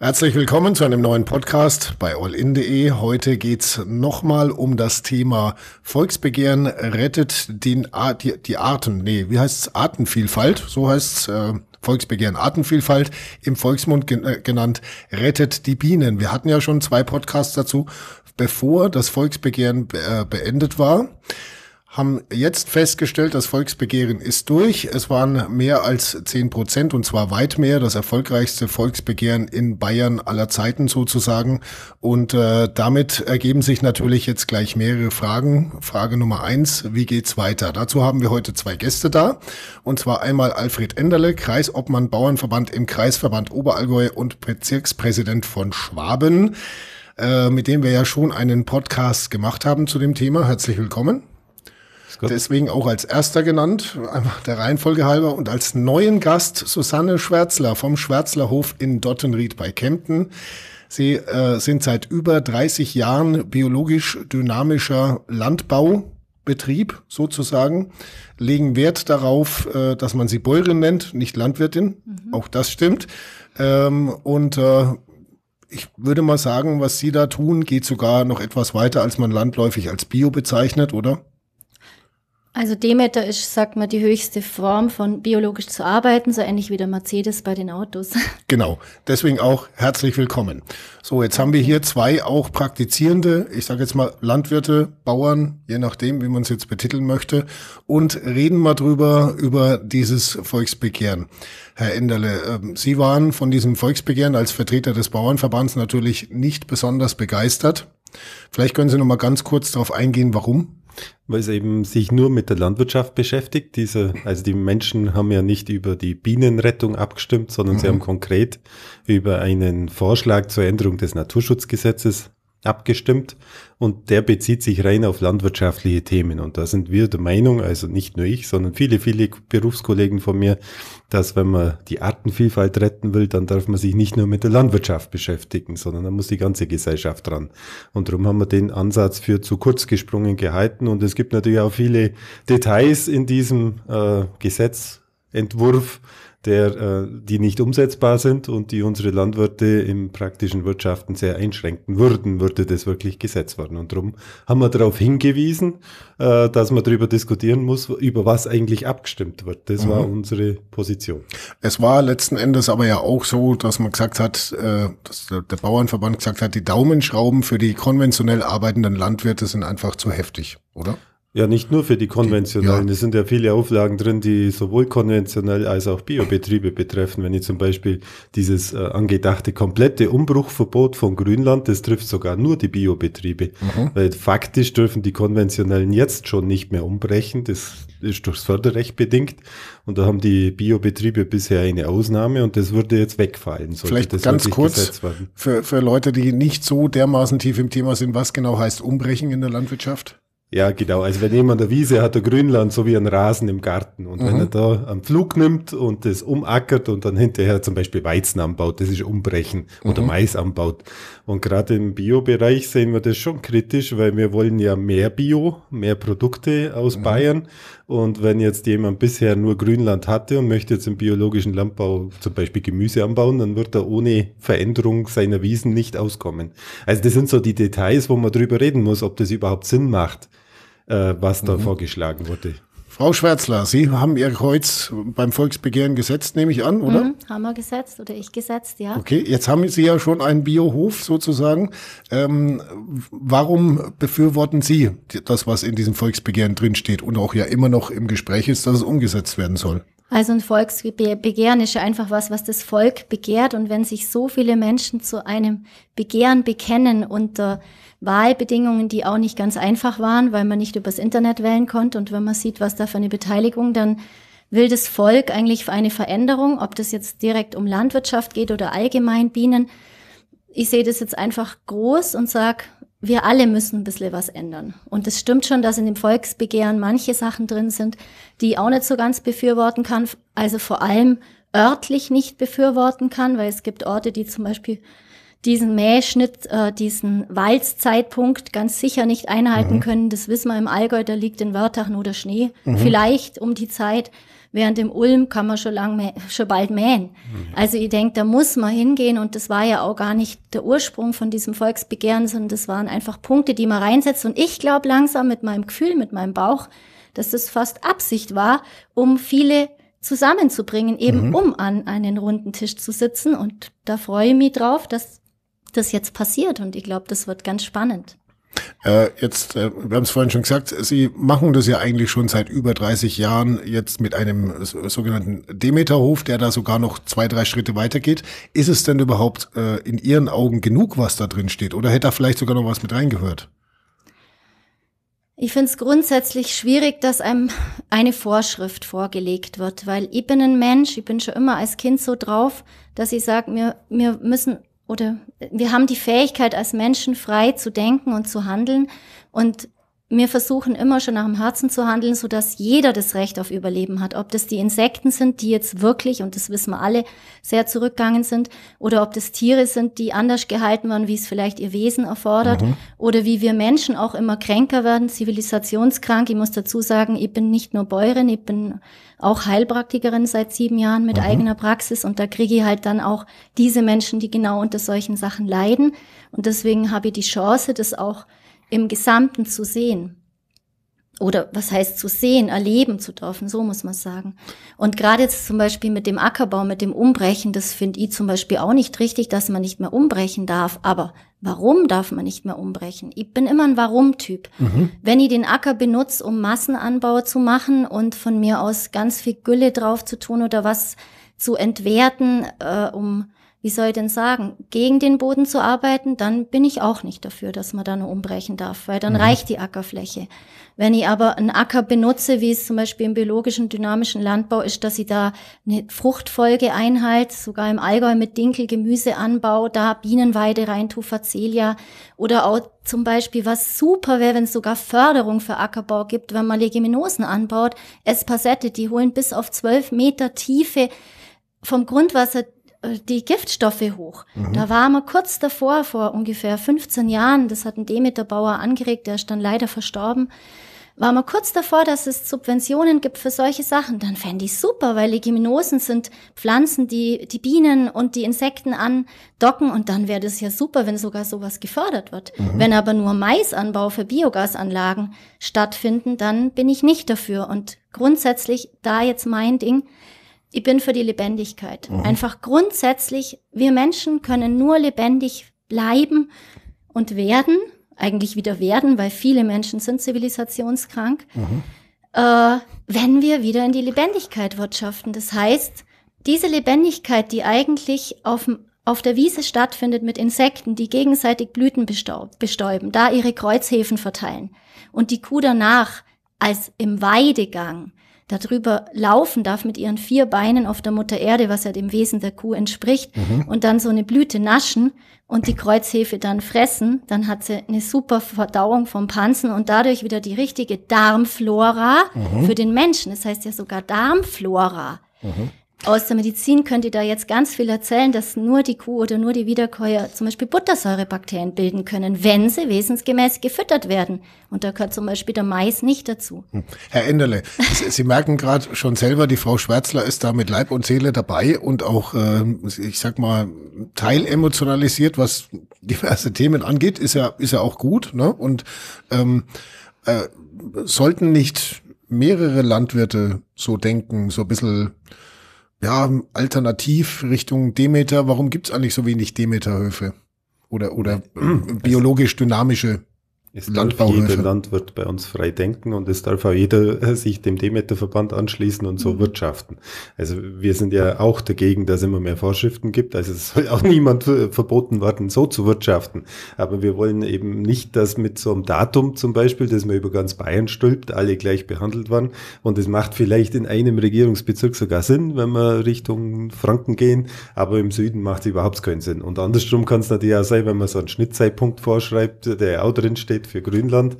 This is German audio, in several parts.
Herzlich willkommen zu einem neuen Podcast bei allin.de. Heute geht's nochmal um das Thema Volksbegehren rettet den Ar die, die Arten. Nee, wie heißt's? Artenvielfalt. So heißt's äh, Volksbegehren Artenvielfalt im Volksmund äh, genannt rettet die Bienen. Wir hatten ja schon zwei Podcasts dazu, bevor das Volksbegehren be äh, beendet war haben jetzt festgestellt, das Volksbegehren ist durch. Es waren mehr als zehn Prozent und zwar weit mehr, das erfolgreichste Volksbegehren in Bayern aller Zeiten sozusagen. Und äh, damit ergeben sich natürlich jetzt gleich mehrere Fragen. Frage Nummer eins, wie geht's weiter? Dazu haben wir heute zwei Gäste da. Und zwar einmal Alfred Enderle, Kreisobmann Bauernverband im Kreisverband Oberallgäu und Bezirkspräsident von Schwaben, äh, mit dem wir ja schon einen Podcast gemacht haben zu dem Thema. Herzlich willkommen. Deswegen auch als erster genannt, einfach der Reihenfolge halber. Und als neuen Gast Susanne Schwärzler vom Schwärzlerhof in Dottenried bei Kempten. Sie äh, sind seit über 30 Jahren biologisch dynamischer Landbaubetrieb sozusagen, legen Wert darauf, äh, dass man sie Bäuerin nennt, nicht Landwirtin. Mhm. Auch das stimmt. Ähm, und äh, ich würde mal sagen, was Sie da tun, geht sogar noch etwas weiter, als man landläufig als Bio bezeichnet, oder? Also Demeter ist, sagt man, die höchste Form von biologisch zu arbeiten, so ähnlich wie der Mercedes bei den Autos. Genau, deswegen auch herzlich willkommen. So, jetzt haben wir hier zwei auch praktizierende, ich sage jetzt mal Landwirte, Bauern, je nachdem, wie man es jetzt betiteln möchte, und reden mal drüber, über dieses Volksbegehren. Herr Enderle, ähm, Sie waren von diesem Volksbegehren als Vertreter des Bauernverbands natürlich nicht besonders begeistert. Vielleicht können Sie noch mal ganz kurz darauf eingehen, warum? Weil es eben sich nur mit der Landwirtschaft beschäftigt. Diese, also die Menschen haben ja nicht über die Bienenrettung abgestimmt, sondern mhm. sie haben konkret über einen Vorschlag zur Änderung des Naturschutzgesetzes abgestimmt und der bezieht sich rein auf landwirtschaftliche Themen. Und da sind wir der Meinung, also nicht nur ich, sondern viele, viele Berufskollegen von mir, dass wenn man die Artenvielfalt retten will, dann darf man sich nicht nur mit der Landwirtschaft beschäftigen, sondern dann muss die ganze Gesellschaft dran. Und darum haben wir den Ansatz für zu kurz gesprungen gehalten. Und es gibt natürlich auch viele Details in diesem äh, Gesetzentwurf, der, äh, die nicht umsetzbar sind und die unsere Landwirte im praktischen Wirtschaften sehr einschränken würden, würde das wirklich gesetzt werden. Und darum haben wir darauf hingewiesen, äh, dass man darüber diskutieren muss, über was eigentlich abgestimmt wird. Das mhm. war unsere Position. Es war letzten Endes aber ja auch so, dass man gesagt hat, äh, dass der, der Bauernverband gesagt hat, die Daumenschrauben für die konventionell arbeitenden Landwirte sind einfach zu heftig, oder? Ja, nicht nur für die konventionellen. Ja. Es sind ja viele Auflagen drin, die sowohl konventionell als auch Biobetriebe betreffen. Wenn ich zum Beispiel dieses äh, angedachte komplette Umbruchverbot von Grünland, das trifft sogar nur die Biobetriebe. Mhm. Weil faktisch dürfen die konventionellen jetzt schon nicht mehr umbrechen. Das ist durchs Förderrecht bedingt. Und da haben die Biobetriebe bisher eine Ausnahme und das würde jetzt wegfallen. Vielleicht ganz kurz für, für Leute, die nicht so dermaßen tief im Thema sind, was genau heißt Umbrechen in der Landwirtschaft? Ja, genau. Also wenn jemand eine Wiese hat, ein Grünland, so wie ein Rasen im Garten. Und mhm. wenn er da einen Flug nimmt und das umackert und dann hinterher zum Beispiel Weizen anbaut, das ist Umbrechen oder mhm. Mais anbaut. Und gerade im Bio-Bereich sehen wir das schon kritisch, weil wir wollen ja mehr Bio, mehr Produkte aus mhm. Bayern. Und wenn jetzt jemand bisher nur Grünland hatte und möchte jetzt im biologischen Landbau zum Beispiel Gemüse anbauen, dann wird er ohne Veränderung seiner Wiesen nicht auskommen. Also das sind so die Details, wo man drüber reden muss, ob das überhaupt Sinn macht äh, was da mhm. vorgeschlagen wurde. Frau Schwärzler, Sie haben Ihr Kreuz beim Volksbegehren gesetzt, nehme ich an, oder? Mhm, haben wir gesetzt oder ich gesetzt, ja. Okay, jetzt haben Sie ja schon einen Biohof sozusagen. Ähm, warum befürworten Sie das, was in diesem Volksbegehren drinsteht und auch ja immer noch im Gespräch ist, dass es umgesetzt werden soll? Also ein Volksbegehren ist ja einfach was, was das Volk begehrt. Und wenn sich so viele Menschen zu einem Begehren bekennen unter Wahlbedingungen, die auch nicht ganz einfach waren, weil man nicht übers Internet wählen konnte. Und wenn man sieht, was da für eine Beteiligung, dann will das Volk eigentlich für eine Veränderung, ob das jetzt direkt um Landwirtschaft geht oder allgemein Bienen. Ich sehe das jetzt einfach groß und sage, wir alle müssen ein bisschen was ändern. Und es stimmt schon, dass in dem Volksbegehren manche Sachen drin sind, die ich auch nicht so ganz befürworten kann. Also vor allem örtlich nicht befürworten kann, weil es gibt Orte, die zum Beispiel diesen Mähschnitt, äh, diesen Walzzeitpunkt ganz sicher nicht einhalten mhm. können. Das wissen wir im Allgäu, da liegt in Wörtach nur der Schnee. Mhm. Vielleicht um die Zeit. Während im Ulm kann man schon lang schon bald mähen. Mhm. Also ich denke, da muss man hingehen und das war ja auch gar nicht der Ursprung von diesem Volksbegehren, sondern das waren einfach Punkte, die man reinsetzt. Und ich glaube langsam mit meinem Gefühl, mit meinem Bauch, dass das fast Absicht war, um viele zusammenzubringen, eben mhm. um an einen runden Tisch zu sitzen. Und da freue ich mich drauf, dass das jetzt passiert. Und ich glaube, das wird ganz spannend. Äh, jetzt, äh, wir haben es vorhin schon gesagt, Sie machen das ja eigentlich schon seit über 30 Jahren jetzt mit einem sogenannten Demeterhof, der da sogar noch zwei, drei Schritte weitergeht. Ist es denn überhaupt äh, in Ihren Augen genug, was da drin steht? Oder hätte da vielleicht sogar noch was mit reingehört? Ich finde es grundsätzlich schwierig, dass einem eine Vorschrift vorgelegt wird, weil ich bin ein Mensch, ich bin schon immer als Kind so drauf, dass ich sage, wir, wir müssen oder wir haben die Fähigkeit als Menschen frei zu denken und zu handeln. Und wir versuchen immer schon nach dem Herzen zu handeln, so dass jeder das Recht auf Überleben hat. Ob das die Insekten sind, die jetzt wirklich, und das wissen wir alle, sehr zurückgegangen sind, oder ob das Tiere sind, die anders gehalten werden, wie es vielleicht ihr Wesen erfordert, mhm. oder wie wir Menschen auch immer kränker werden, zivilisationskrank. Ich muss dazu sagen, ich bin nicht nur Bäuerin, ich bin auch Heilpraktikerin seit sieben Jahren mit mhm. eigener Praxis und da kriege ich halt dann auch diese Menschen, die genau unter solchen Sachen leiden. Und deswegen habe ich die Chance, das auch im Gesamten zu sehen. Oder was heißt zu sehen, erleben zu dürfen, so muss man sagen. Und gerade jetzt zum Beispiel mit dem Ackerbau, mit dem Umbrechen, das finde ich zum Beispiel auch nicht richtig, dass man nicht mehr umbrechen darf. Aber warum darf man nicht mehr umbrechen? Ich bin immer ein Warum-Typ. Mhm. Wenn ich den Acker benutze, um Massenanbau zu machen und von mir aus ganz viel Gülle drauf zu tun oder was zu entwerten, äh, um wie soll ich denn sagen, gegen den Boden zu arbeiten, dann bin ich auch nicht dafür, dass man da nur umbrechen darf, weil dann mhm. reicht die Ackerfläche. Wenn ich aber einen Acker benutze, wie es zum Beispiel im biologischen, dynamischen Landbau ist, dass ich da eine Fruchtfolge einhalte, sogar im Allgäu mit Dinkel, Gemüseanbau, da Bienenweide rein tu Facelia oder auch zum Beispiel, was super wäre, wenn es sogar Förderung für Ackerbau gibt, wenn man Leguminosen anbaut, Espasette, die holen bis auf zwölf Meter Tiefe vom Grundwasser die Giftstoffe hoch. Mhm. Da waren wir kurz davor, vor ungefähr 15 Jahren, das hat ein Demeterbauer angeregt, der ist dann leider verstorben, war wir kurz davor, dass es Subventionen gibt für solche Sachen. Dann fände ich super, weil Leguminosen sind Pflanzen, die die Bienen und die Insekten andocken und dann wäre das ja super, wenn sogar sowas gefördert wird. Mhm. Wenn aber nur Maisanbau für Biogasanlagen stattfinden, dann bin ich nicht dafür. Und grundsätzlich da jetzt mein Ding, ich bin für die Lebendigkeit. Mhm. Einfach grundsätzlich, wir Menschen können nur lebendig bleiben und werden, eigentlich wieder werden, weil viele Menschen sind zivilisationskrank, mhm. äh, wenn wir wieder in die Lebendigkeit wirtschaften. Das heißt, diese Lebendigkeit, die eigentlich auf, auf der Wiese stattfindet mit Insekten, die gegenseitig Blüten bestäuben, da ihre Kreuzhefen verteilen und die Kuh danach als im Weidegang darüber laufen darf mit ihren vier Beinen auf der Mutter Erde, was ja dem Wesen der Kuh entspricht, mhm. und dann so eine Blüte naschen und die Kreuzhefe dann fressen, dann hat sie eine super Verdauung vom Pansen und dadurch wieder die richtige Darmflora mhm. für den Menschen. Das heißt ja sogar Darmflora. Mhm. Aus der Medizin könnt ihr da jetzt ganz viel erzählen, dass nur die Kuh oder nur die Wiederkäuer zum Beispiel Buttersäurebakterien bilden können, wenn sie wesensgemäß gefüttert werden. Und da gehört zum Beispiel der Mais nicht dazu. Hm. Herr Enderle, Sie merken gerade schon selber, die Frau Schwärzler ist da mit Leib und Seele dabei und auch, äh, ich sag mal, teilemotionalisiert, was diverse Themen angeht, ist ja, ist ja auch gut. Ne? Und ähm, äh, sollten nicht mehrere Landwirte so denken, so ein bisschen ja, alternativ Richtung Demeter, warum gibt's eigentlich so wenig Demeterhöfe? Oder, oder äh, biologisch dynamische es darf jeder Landwirt bei uns frei denken und es darf auch jeder sich dem Demeter-Verband anschließen und so mhm. wirtschaften. Also wir sind ja auch dagegen, dass es immer mehr Vorschriften gibt. Also es soll auch niemand verboten werden, so zu wirtschaften. Aber wir wollen eben nicht, dass mit so einem Datum zum Beispiel, dass man über ganz Bayern stülpt, alle gleich behandelt werden. Und es macht vielleicht in einem Regierungsbezirk sogar Sinn, wenn wir Richtung Franken gehen, aber im Süden macht es überhaupt keinen Sinn. Und andersrum kann es natürlich auch sein, wenn man so einen Schnittzeitpunkt vorschreibt, der auch drin steht für Grünland,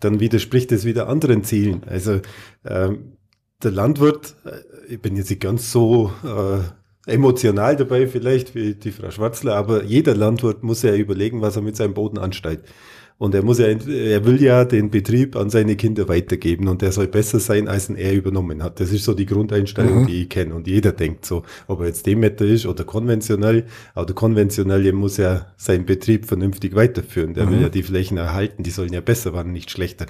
dann widerspricht es wieder anderen Zielen. Also ähm, der Landwirt, äh, ich bin jetzt nicht ganz so äh, emotional dabei vielleicht wie die Frau Schwarzler, aber jeder Landwirt muss ja überlegen, was er mit seinem Boden anstellt. Und er muss ja, er will ja den Betrieb an seine Kinder weitergeben und der soll besser sein, als ihn er übernommen hat. Das ist so die Grundeinstellung, mhm. die ich kenne. Und jeder denkt so, ob er jetzt Demeter ist oder konventionell. Aber der Konventionelle muss ja seinen Betrieb vernünftig weiterführen. Der mhm. will ja die Flächen erhalten, die sollen ja besser werden, nicht schlechter.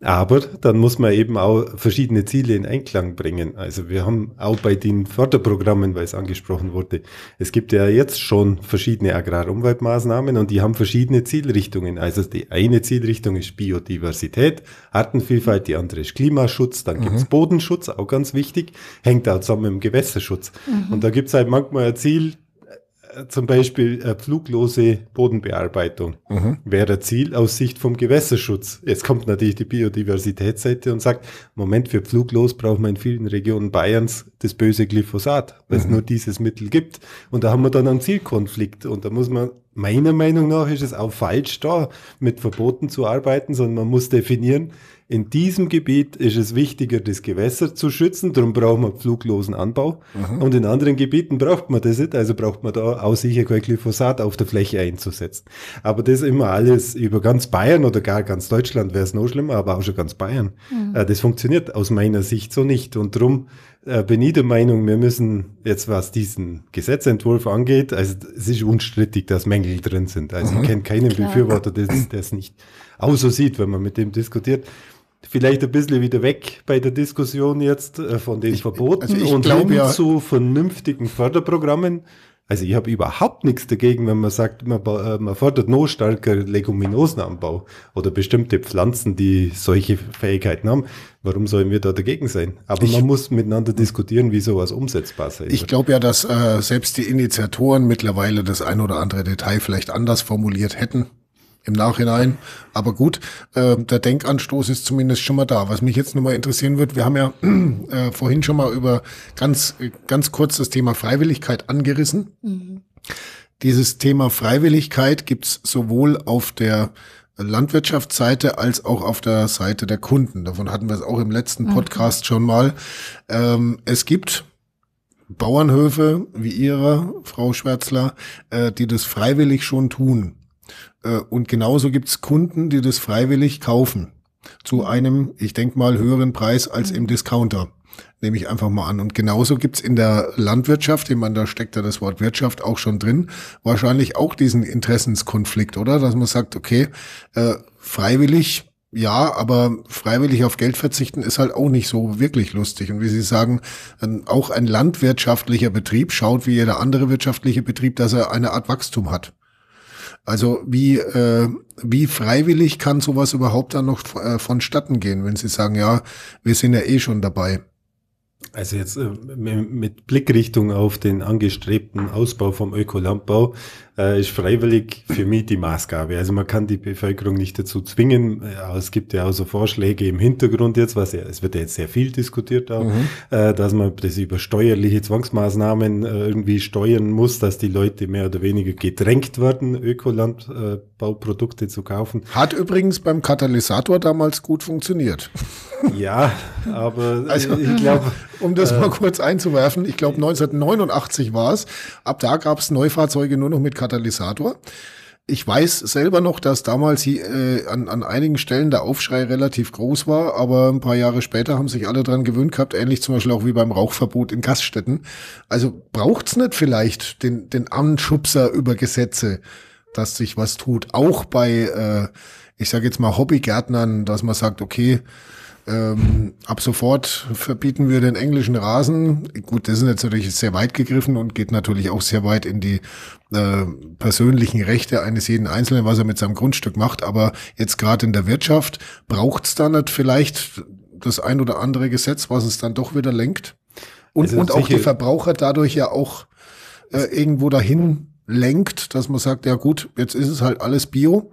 Aber dann muss man eben auch verschiedene Ziele in Einklang bringen. Also wir haben auch bei den Förderprogrammen, weil es angesprochen wurde, es gibt ja jetzt schon verschiedene Agrarumweltmaßnahmen und die haben verschiedene Zielrichtungen. Also die eine Zielrichtung ist Biodiversität, Artenvielfalt, die andere ist Klimaschutz, dann mhm. gibt's Bodenschutz, auch ganz wichtig, hängt auch zusammen mit dem Gewässerschutz. Mhm. Und da gibt's halt manchmal ein Ziel, zum Beispiel äh, fluglose Bodenbearbeitung mhm. wäre Ziel aus Sicht vom Gewässerschutz. Jetzt kommt natürlich die Biodiversitätsseite und sagt, Moment, für fluglos braucht man in vielen Regionen Bayerns das böse Glyphosat, weil es mhm. nur dieses Mittel gibt. Und da haben wir dann einen Zielkonflikt. Und da muss man, meiner Meinung nach, ist es auch falsch, da mit Verboten zu arbeiten, sondern man muss definieren, in diesem Gebiet ist es wichtiger, das Gewässer zu schützen, darum brauchen wir fluglosen Anbau. Mhm. Und in anderen Gebieten braucht man das nicht, also braucht man da auch sicher kein Glyphosat auf der Fläche einzusetzen. Aber das immer alles über ganz Bayern oder gar ganz Deutschland wäre es noch schlimmer, aber auch schon ganz Bayern. Mhm. Äh, das funktioniert aus meiner Sicht so nicht. Und darum äh, bin ich der Meinung, wir müssen jetzt, was diesen Gesetzentwurf angeht, also es ist unstrittig, dass Mängel drin sind. Also mhm. ich kenne keinen Klar. Befürworter, der es nicht auch so sieht, wenn man mit dem diskutiert vielleicht ein bisschen wieder weg bei der Diskussion jetzt äh, von den ich, Verboten also und hin ja, zu vernünftigen Förderprogrammen. Also ich habe überhaupt nichts dagegen, wenn man sagt, man, äh, man fördert noch stärker Leguminosenanbau oder bestimmte Pflanzen, die solche Fähigkeiten haben. Warum sollen wir da dagegen sein? Aber ich, man muss miteinander diskutieren, wie sowas umsetzbar sein Ich glaube ja, dass äh, selbst die Initiatoren mittlerweile das ein oder andere Detail vielleicht anders formuliert hätten im Nachhinein. Aber gut, äh, der Denkanstoß ist zumindest schon mal da. Was mich jetzt nochmal interessieren wird, wir haben ja äh, vorhin schon mal über ganz, ganz kurz das Thema Freiwilligkeit angerissen. Mhm. Dieses Thema Freiwilligkeit gibt's sowohl auf der Landwirtschaftsseite als auch auf der Seite der Kunden. Davon hatten wir es auch im letzten mhm. Podcast schon mal. Ähm, es gibt Bauernhöfe wie Ihrer, Frau Schwärzler, äh, die das freiwillig schon tun. Äh, und genauso gibt's Kunden, die das freiwillig kaufen. Zu einem, ich denke mal, höheren Preis als im Discounter. Nehme ich einfach mal an. Und genauso gibt's in der Landwirtschaft, ich meine, da steckt ja das Wort Wirtschaft auch schon drin, wahrscheinlich auch diesen Interessenskonflikt, oder? Dass man sagt, okay, äh, freiwillig ja, aber freiwillig auf Geld verzichten ist halt auch nicht so wirklich lustig. Und wie Sie sagen, auch ein landwirtschaftlicher Betrieb schaut wie jeder andere wirtschaftliche Betrieb, dass er eine Art Wachstum hat. Also wie, äh, wie freiwillig kann sowas überhaupt dann noch äh, vonstatten gehen, wenn Sie sagen, ja, wir sind ja eh schon dabei? Also jetzt äh, mit Blickrichtung auf den angestrebten Ausbau vom Ökolandbau äh, ist freiwillig für mich die Maßgabe. Also man kann die Bevölkerung nicht dazu zwingen. Aber es gibt ja auch so Vorschläge im Hintergrund jetzt, was ja, es wird ja jetzt sehr viel diskutiert auch, mhm. äh, dass man das über steuerliche Zwangsmaßnahmen äh, irgendwie steuern muss, dass die Leute mehr oder weniger gedrängt werden, Ökolandbauprodukte zu kaufen. Hat übrigens beim Katalysator damals gut funktioniert. Ja, aber also, ich glaube, um das äh, mal kurz einzuwerfen, ich glaube 1989 war es. Ab da gab es Neufahrzeuge nur noch mit Katalysator. Ich weiß selber noch, dass damals äh, an, an einigen Stellen der Aufschrei relativ groß war, aber ein paar Jahre später haben sich alle dran gewöhnt gehabt, ähnlich zum Beispiel auch wie beim Rauchverbot in Gaststätten. Also braucht's nicht vielleicht den, den Anschubser über Gesetze, dass sich was tut, auch bei, äh, ich sage jetzt mal Hobbygärtnern, dass man sagt, okay, ähm, ab sofort verbieten wir den englischen Rasen. Gut, das ist jetzt natürlich sehr weit gegriffen und geht natürlich auch sehr weit in die äh, persönlichen Rechte eines jeden Einzelnen, was er mit seinem Grundstück macht. Aber jetzt gerade in der Wirtschaft braucht es da nicht vielleicht das ein oder andere Gesetz, was es dann doch wieder lenkt? Und, also und auch die Verbraucher dadurch ja auch äh, irgendwo dahin lenkt, dass man sagt, ja gut, jetzt ist es halt alles Bio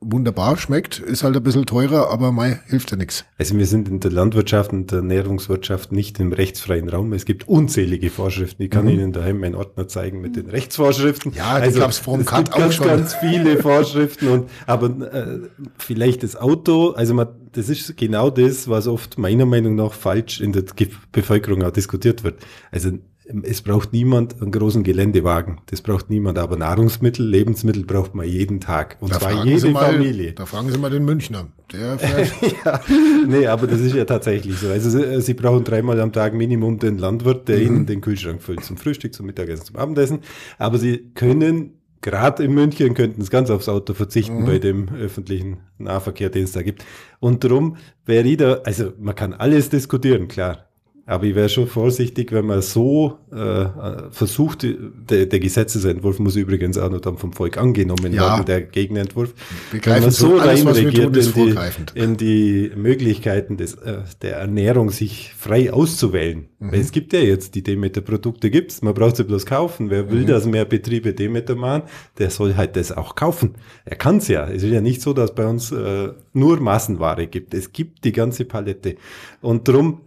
wunderbar schmeckt, ist halt ein bisschen teurer, aber mei, hilft ja nichts. Also wir sind in der Landwirtschaft und der Ernährungswirtschaft nicht im rechtsfreien Raum. Es gibt unzählige Vorschriften. Ich kann mhm. Ihnen daheim meinen Ordner zeigen mit den Rechtsvorschriften. Ja, also gab's vom es gibt auch ganz, schon. ganz viele Vorschriften und aber äh, vielleicht das Auto, also man, das ist genau das, was oft meiner Meinung nach falsch in der Bevölkerung auch diskutiert wird. Also es braucht niemand einen großen Geländewagen. Das braucht niemand. Aber Nahrungsmittel, Lebensmittel braucht man jeden Tag. Und da zwar jede mal, Familie. Da fragen Sie mal den Münchner. Der ja, nee, aber das ist ja tatsächlich so. Also Sie, Sie brauchen dreimal am Tag Minimum den Landwirt, der mhm. Ihnen den Kühlschrank füllt. Zum Frühstück, zum Mittagessen, zum Abendessen. Aber Sie können gerade in München könnten es ganz aufs Auto verzichten mhm. bei dem öffentlichen Nahverkehr, den es da gibt. Und darum wäre jeder, also man kann alles diskutieren, klar. Aber ich wäre schon vorsichtig, wenn man so äh, versucht, der, der Gesetzesentwurf muss übrigens auch noch dann vom Volk angenommen ja. werden, der Gegenentwurf. Wenn man so reinregiert in die, in die Möglichkeiten des, äh, der Ernährung, sich frei auszuwählen. Mhm. Weil es gibt ja jetzt die Demeter-Produkte, gibt's, man braucht sie bloß kaufen. Wer will, mhm. dass mehr Betriebe Demeter machen, der soll halt das auch kaufen. Er kann's ja. Es ist ja nicht so, dass bei uns äh, nur Massenware gibt. Es gibt die ganze Palette. Und darum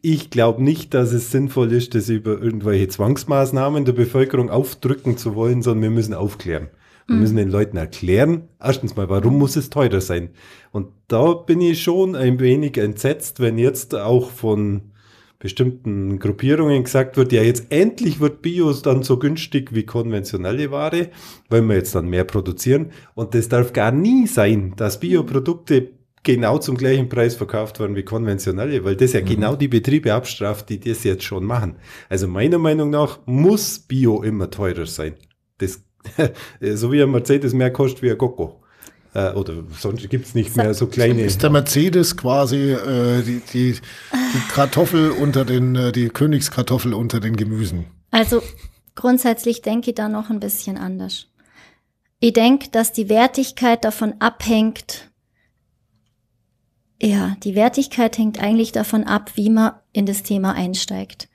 ich glaube nicht, dass es sinnvoll ist, das über irgendwelche Zwangsmaßnahmen der Bevölkerung aufdrücken zu wollen, sondern wir müssen aufklären. Wir mhm. müssen den Leuten erklären, erstens mal, warum muss es teurer sein? Und da bin ich schon ein wenig entsetzt, wenn jetzt auch von bestimmten Gruppierungen gesagt wird, ja, jetzt endlich wird Bios dann so günstig wie konventionelle Ware, weil wir jetzt dann mehr produzieren. Und das darf gar nie sein, dass Bioprodukte genau zum gleichen Preis verkauft werden wie konventionelle, weil das ja mhm. genau die Betriebe abstraft, die das jetzt schon machen. Also meiner Meinung nach muss Bio immer teurer sein. Das, so wie ein Mercedes mehr kostet wie ein Coco. Äh, oder sonst gibt es nicht mehr so kleine. Ist der Mercedes quasi äh, die, die, die Kartoffel unter den, äh, die Königskartoffel unter den Gemüsen? Also grundsätzlich denke ich da noch ein bisschen anders. Ich denke, dass die Wertigkeit davon abhängt, ja, die Wertigkeit hängt eigentlich davon ab, wie man in das Thema einsteigt.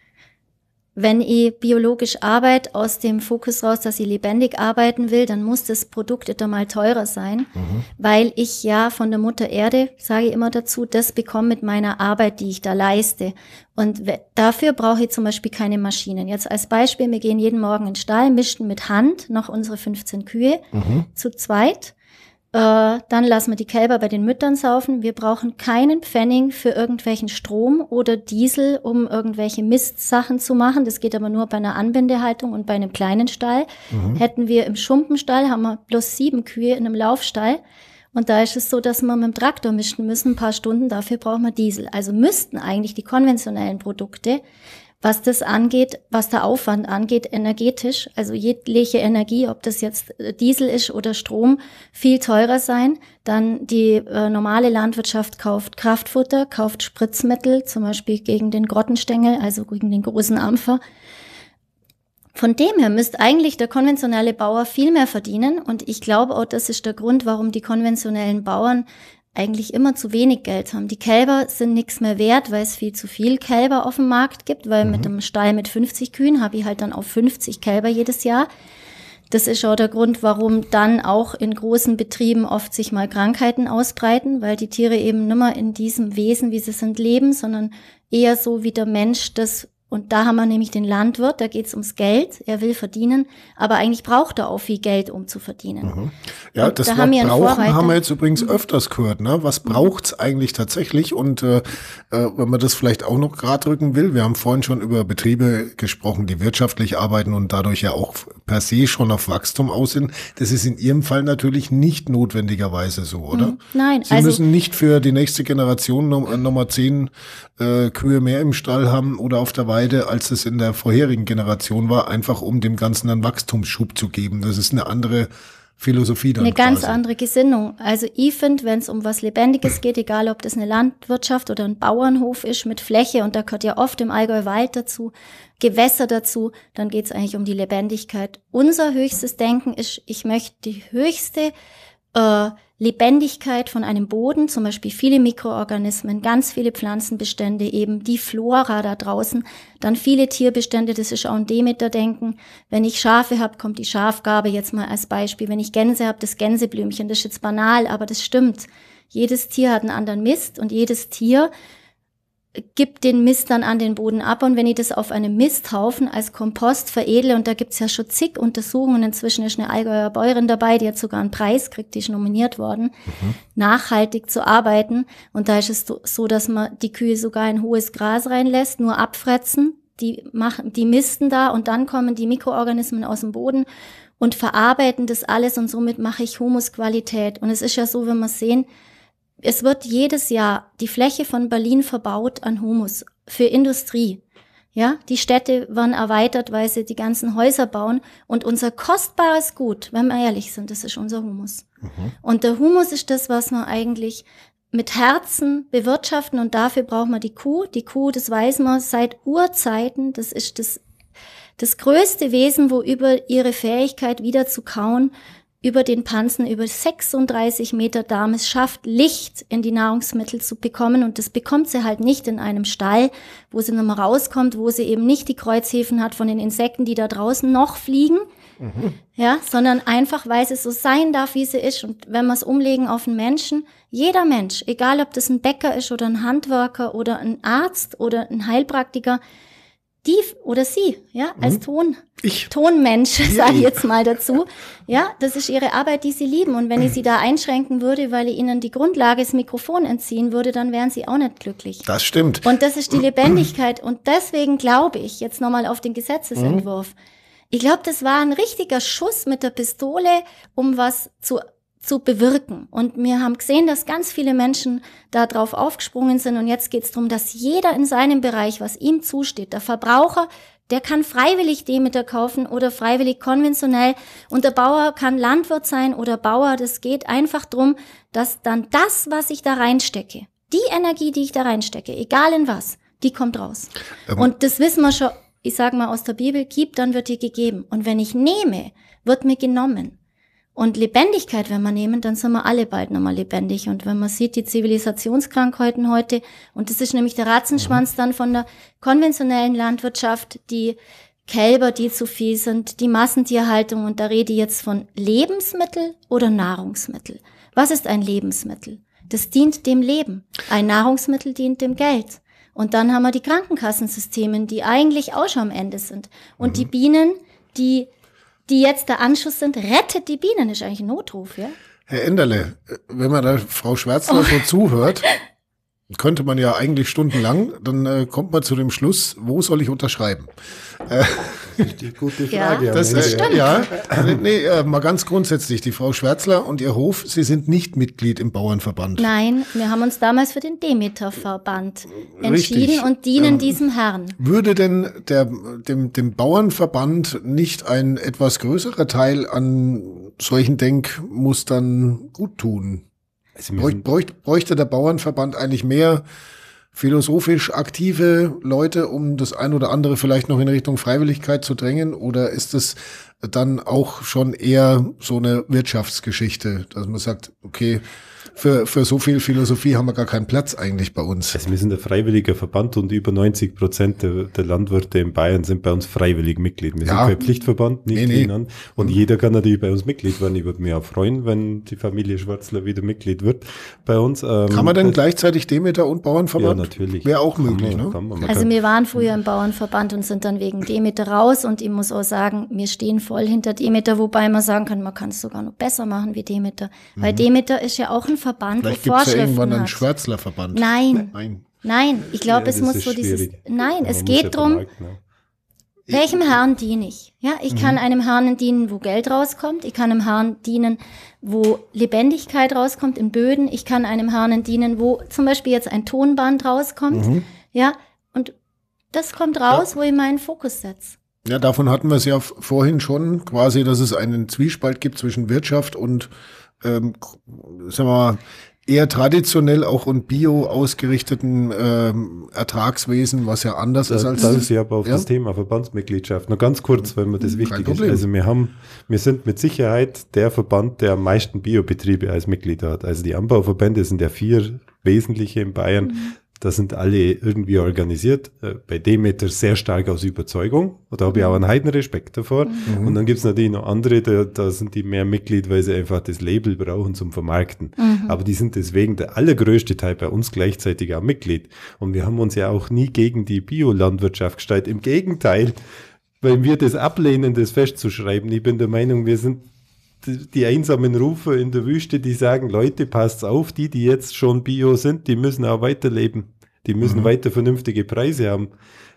Wenn ich biologisch arbeite, aus dem Fokus raus, dass ich lebendig arbeiten will, dann muss das Produkt etwa mal teurer sein, mhm. weil ich ja von der Mutter Erde, sage ich immer dazu, das bekomme mit meiner Arbeit, die ich da leiste. Und dafür brauche ich zum Beispiel keine Maschinen. Jetzt als Beispiel, wir gehen jeden Morgen in den Stall, mischten mit Hand noch unsere 15 Kühe mhm. zu zweit äh, dann lassen wir die Kälber bei den Müttern saufen. Wir brauchen keinen Pfennig für irgendwelchen Strom oder Diesel, um irgendwelche Mistsachen zu machen. Das geht aber nur bei einer Anbindehaltung und bei einem kleinen Stall. Mhm. Hätten wir im Schumpenstall, haben wir bloß sieben Kühe in einem Laufstall. Und da ist es so, dass wir mit dem Traktor mischen müssen, ein paar Stunden, dafür brauchen wir Diesel. Also müssten eigentlich die konventionellen Produkte was das angeht, was der Aufwand angeht, energetisch, also jegliche Energie, ob das jetzt äh, Diesel ist oder Strom, viel teurer sein. Dann die äh, normale Landwirtschaft kauft Kraftfutter, kauft Spritzmittel, zum Beispiel gegen den Grottenstängel, also gegen den großen Ampfer. Von dem her müsste eigentlich der konventionelle Bauer viel mehr verdienen. Und ich glaube auch, das ist der Grund, warum die konventionellen Bauern eigentlich immer zu wenig Geld haben. Die Kälber sind nichts mehr wert, weil es viel zu viel Kälber auf dem Markt gibt, weil mhm. mit einem Stall mit 50 Kühen habe ich halt dann auf 50 Kälber jedes Jahr. Das ist auch der Grund, warum dann auch in großen Betrieben oft sich mal Krankheiten ausbreiten, weil die Tiere eben nimmer in diesem Wesen, wie sie sind, leben, sondern eher so wie der Mensch das und da haben wir nämlich den Landwirt, da geht es ums Geld, er will verdienen, aber eigentlich braucht er auch viel Geld, um zu verdienen. Mhm. Ja, und das da haben wir brauchen haben wir jetzt übrigens mhm. öfters gehört. Ne? Was mhm. braucht's eigentlich tatsächlich? Und äh, äh, wenn man das vielleicht auch noch gerade rücken will, wir haben vorhin schon über Betriebe gesprochen, die wirtschaftlich arbeiten und dadurch ja auch per se schon auf Wachstum aus sind. Das ist in Ihrem Fall natürlich nicht notwendigerweise so, oder? Mhm. Nein. Sie also, müssen nicht für die nächste Generation Nummer noch zehn äh, Kühe mehr im Stall haben oder auf der Weide Weide, als es in der vorherigen Generation war, einfach um dem Ganzen einen Wachstumsschub zu geben. Das ist eine andere Philosophie dann. Eine ganz andere Gesinnung. Also ich finde, wenn es um was Lebendiges geht, egal ob das eine Landwirtschaft oder ein Bauernhof ist mit Fläche, und da gehört ja oft im Allgäu Wald dazu, Gewässer dazu, dann geht es eigentlich um die Lebendigkeit. Unser höchstes Denken ist, ich möchte die höchste äh, Lebendigkeit von einem Boden, zum Beispiel viele Mikroorganismen, ganz viele Pflanzenbestände, eben die Flora da draußen, dann viele Tierbestände, das ist auch ein Demeter-Denken. Wenn ich Schafe habe, kommt die Schafgabe jetzt mal als Beispiel. Wenn ich Gänse habe, das Gänseblümchen, das ist jetzt banal, aber das stimmt. Jedes Tier hat einen anderen Mist und jedes Tier gibt den Mist dann an den Boden ab und wenn ich das auf einem Misthaufen als Kompost veredle, und da gibt's ja schon zig Untersuchungen, inzwischen ist eine Allgäuer Bäuerin dabei, die hat sogar einen Preis gekriegt, die ist nominiert worden, mhm. nachhaltig zu arbeiten. Und da ist es so, dass man die Kühe sogar in hohes Gras reinlässt, nur abfretzen, die machen, die misten da und dann kommen die Mikroorganismen aus dem Boden und verarbeiten das alles und somit mache ich Humusqualität. Und es ist ja so, wenn wir sehen, es wird jedes Jahr die Fläche von Berlin verbaut an Humus für Industrie. Ja, die Städte werden erweitert, weil sie die ganzen Häuser bauen. Und unser kostbares Gut, wenn wir ehrlich sind, das ist unser Humus. Mhm. Und der Humus ist das, was man eigentlich mit Herzen bewirtschaften und dafür braucht man die Kuh. Die Kuh, das weiß man seit Urzeiten, das ist das, das größte Wesen, wo über ihre Fähigkeit wieder zu kauen über den Pansen über 36 Meter Darm es schafft, Licht in die Nahrungsmittel zu bekommen. Und das bekommt sie halt nicht in einem Stall, wo sie nochmal rauskommt, wo sie eben nicht die Kreuzhefen hat von den Insekten, die da draußen noch fliegen. Mhm. Ja, sondern einfach, weil sie so sein darf, wie sie ist. Und wenn wir es umlegen auf einen Menschen, jeder Mensch, egal ob das ein Bäcker ist oder ein Handwerker oder ein Arzt oder ein Heilpraktiker, die oder sie, ja, als mhm. Ton, ich. Tonmensch, sage ich jetzt mal dazu. Ja, das ist ihre Arbeit, die sie lieben. Und wenn ich sie da einschränken würde, weil ich ihnen die Grundlage, das Mikrofon entziehen würde, dann wären sie auch nicht glücklich. Das stimmt. Und das ist die Lebendigkeit. Und deswegen glaube ich, jetzt nochmal auf den Gesetzesentwurf. Mhm. Ich glaube, das war ein richtiger Schuss mit der Pistole, um was zu zu bewirken. Und wir haben gesehen, dass ganz viele Menschen da drauf aufgesprungen sind. Und jetzt geht es darum, dass jeder in seinem Bereich, was ihm zusteht, der Verbraucher, der kann freiwillig Demeter kaufen oder freiwillig konventionell. Und der Bauer kann Landwirt sein oder Bauer. Das geht einfach drum, dass dann das, was ich da reinstecke, die Energie, die ich da reinstecke, egal in was, die kommt raus. Ähm. Und das wissen wir schon, ich sage mal aus der Bibel, gib, dann wird dir gegeben. Und wenn ich nehme, wird mir genommen. Und Lebendigkeit, wenn wir nehmen, dann sind wir alle bald nochmal lebendig. Und wenn man sieht, die Zivilisationskrankheiten heute, und das ist nämlich der Ratzenschwanz mhm. dann von der konventionellen Landwirtschaft, die Kälber, die zu viel sind, die Massentierhaltung, und da rede ich jetzt von Lebensmittel oder Nahrungsmittel. Was ist ein Lebensmittel? Das dient dem Leben. Ein Nahrungsmittel dient dem Geld. Und dann haben wir die Krankenkassensysteme, die eigentlich auch schon am Ende sind. Und mhm. die Bienen, die die jetzt der Anschluss sind, rettet die Bienen, ist eigentlich ein Notruf, ja? Herr Enderle, wenn man da Frau Schwärzler oh. so zuhört, könnte man ja eigentlich stundenlang, dann äh, kommt man zu dem Schluss, wo soll ich unterschreiben? Äh, Richtig gute Frage. Ja, das, äh, ja nee, äh, mal ganz grundsätzlich, die Frau Schwärzler und ihr Hof, Sie sind nicht Mitglied im Bauernverband. Nein, wir haben uns damals für den Demeter-Verband entschieden Richtig. und dienen ähm, diesem Herrn. Würde denn der, dem, dem Bauernverband nicht ein etwas größerer Teil an solchen Denkmustern gut tun? Also bräuchte, bräuchte der Bauernverband eigentlich mehr philosophisch aktive Leute, um das ein oder andere vielleicht noch in Richtung Freiwilligkeit zu drängen? Oder ist es dann auch schon eher so eine Wirtschaftsgeschichte, dass man sagt, okay, für, für so viel Philosophie haben wir gar keinen Platz eigentlich bei uns. Also wir sind ein freiwilliger Verband und über 90 Prozent der, der Landwirte in Bayern sind bei uns freiwillig Mitglied. Wir ja. sind kein Pflichtverband, nicht nee, nee. Und mhm. jeder kann natürlich bei uns Mitglied werden. Ich würde mich auch freuen, wenn die Familie Schwarzler wieder Mitglied wird bei uns. Ähm, kann man denn gleichzeitig Demeter und Bauernverband? Ja, natürlich. Wäre auch möglich, man, ne? Man, man also wir waren früher im Bauernverband und sind dann wegen Demeter raus und ich muss auch sagen, wir stehen voll hinter Demeter, wobei man sagen kann, man kann es sogar noch besser machen wie Demeter. Mhm. Weil Demeter ist ja auch ein Verband, Vielleicht gibt es ja irgendwann einen Schwärzlerverband. Nein. Nein. Nein, ich glaube, ja, es muss so schwierig. dieses. Nein, es geht darum, ne? welchem Herrn diene ich? Ja, ich mhm. kann einem Herrn dienen, wo Geld rauskommt. Ich kann einem Herrn dienen, wo Lebendigkeit rauskommt in Böden. Ich kann einem Herrn dienen, wo zum Beispiel jetzt ein Tonband rauskommt. Mhm. Ja, und das kommt raus, ja. wo ich meinen Fokus setze. Ja, davon hatten wir es ja vorhin schon, quasi, dass es einen Zwiespalt gibt zwischen Wirtschaft und ähm, sagen wir mal, eher traditionell auch und bio ausgerichteten ähm, Ertragswesen, was ja anders das, ist als das ist ja aber auf ja? das Thema Verbandsmitgliedschaft. Nur ganz kurz, weil mir das wichtig ist. Also wir haben, wir sind mit Sicherheit der Verband, der am meisten Biobetriebe als Mitglieder hat. Also die Anbauverbände sind ja vier wesentliche in Bayern. Mhm. Da sind alle irgendwie organisiert. Äh, bei Demeter sehr stark aus Überzeugung. Da habe ich auch einen heiden Respekt davor. Mhm. Und dann gibt es natürlich noch andere, da, da sind die mehr Mitglied, weil sie einfach das Label brauchen zum Vermarkten. Mhm. Aber die sind deswegen der allergrößte Teil bei uns gleichzeitig auch Mitglied. Und wir haben uns ja auch nie gegen die Biolandwirtschaft gestellt. Im Gegenteil, weil wir das ablehnen, das festzuschreiben. Ich bin der Meinung, wir sind die einsamen Rufe in der Wüste, die sagen, Leute, passt auf, die, die jetzt schon Bio sind, die müssen auch weiterleben. Die müssen mhm. weiter vernünftige Preise haben.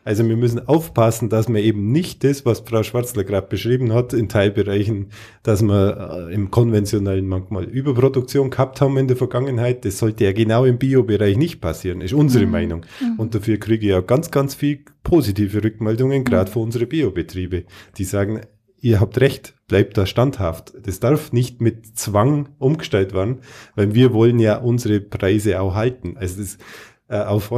Also wir müssen aufpassen, dass wir eben nicht das, was Frau Schwarzler gerade beschrieben hat, in Teilbereichen, dass wir äh, im konventionellen manchmal Überproduktion gehabt haben in der Vergangenheit. Das sollte ja genau im Bio-Bereich nicht passieren, ist unsere mhm. Meinung. Mhm. Und dafür kriege ich ja ganz, ganz viel positive Rückmeldungen, gerade mhm. von unseren Biobetriebe, die sagen, ihr habt recht, bleibt da standhaft. Das darf nicht mit Zwang umgestellt werden, weil wir wollen ja unsere Preise auch halten. Also das, äh, auf,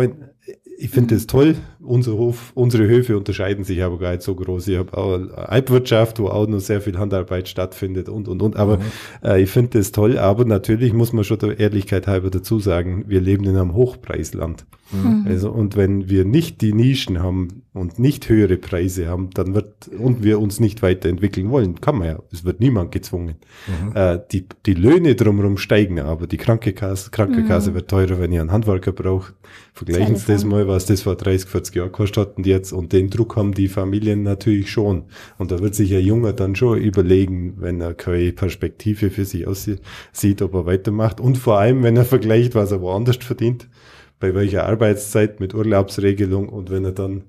ich finde das toll. Unser Hof, unsere Höfe unterscheiden sich aber gar nicht so groß. Ich habe auch Alpwirtschaft, wo auch noch sehr viel Handarbeit stattfindet und, und, und. Aber mhm. äh, ich finde das toll. Aber natürlich muss man schon der Ehrlichkeit halber dazu sagen, wir leben in einem Hochpreisland. Mhm. Also, und wenn wir nicht die Nischen haben und nicht höhere Preise haben, dann wird, und wir uns nicht weiterentwickeln wollen, kann man ja. Es wird niemand gezwungen. Mhm. Äh, die, die Löhne drumherum steigen, aber die Krankenkasse, Krankenkasse mhm. wird teurer, wenn ihr einen Handwerker braucht. Vergleichen Sie das mal, was das vor 30, 40 Jahren kostet und jetzt. Und den Druck haben die Familien natürlich schon. Und da wird sich ein Junger dann schon überlegen, wenn er keine Perspektive für sich aussieht, ob er weitermacht. Und vor allem, wenn er vergleicht, was er woanders verdient bei welcher Arbeitszeit mit Urlaubsregelung und wenn er dann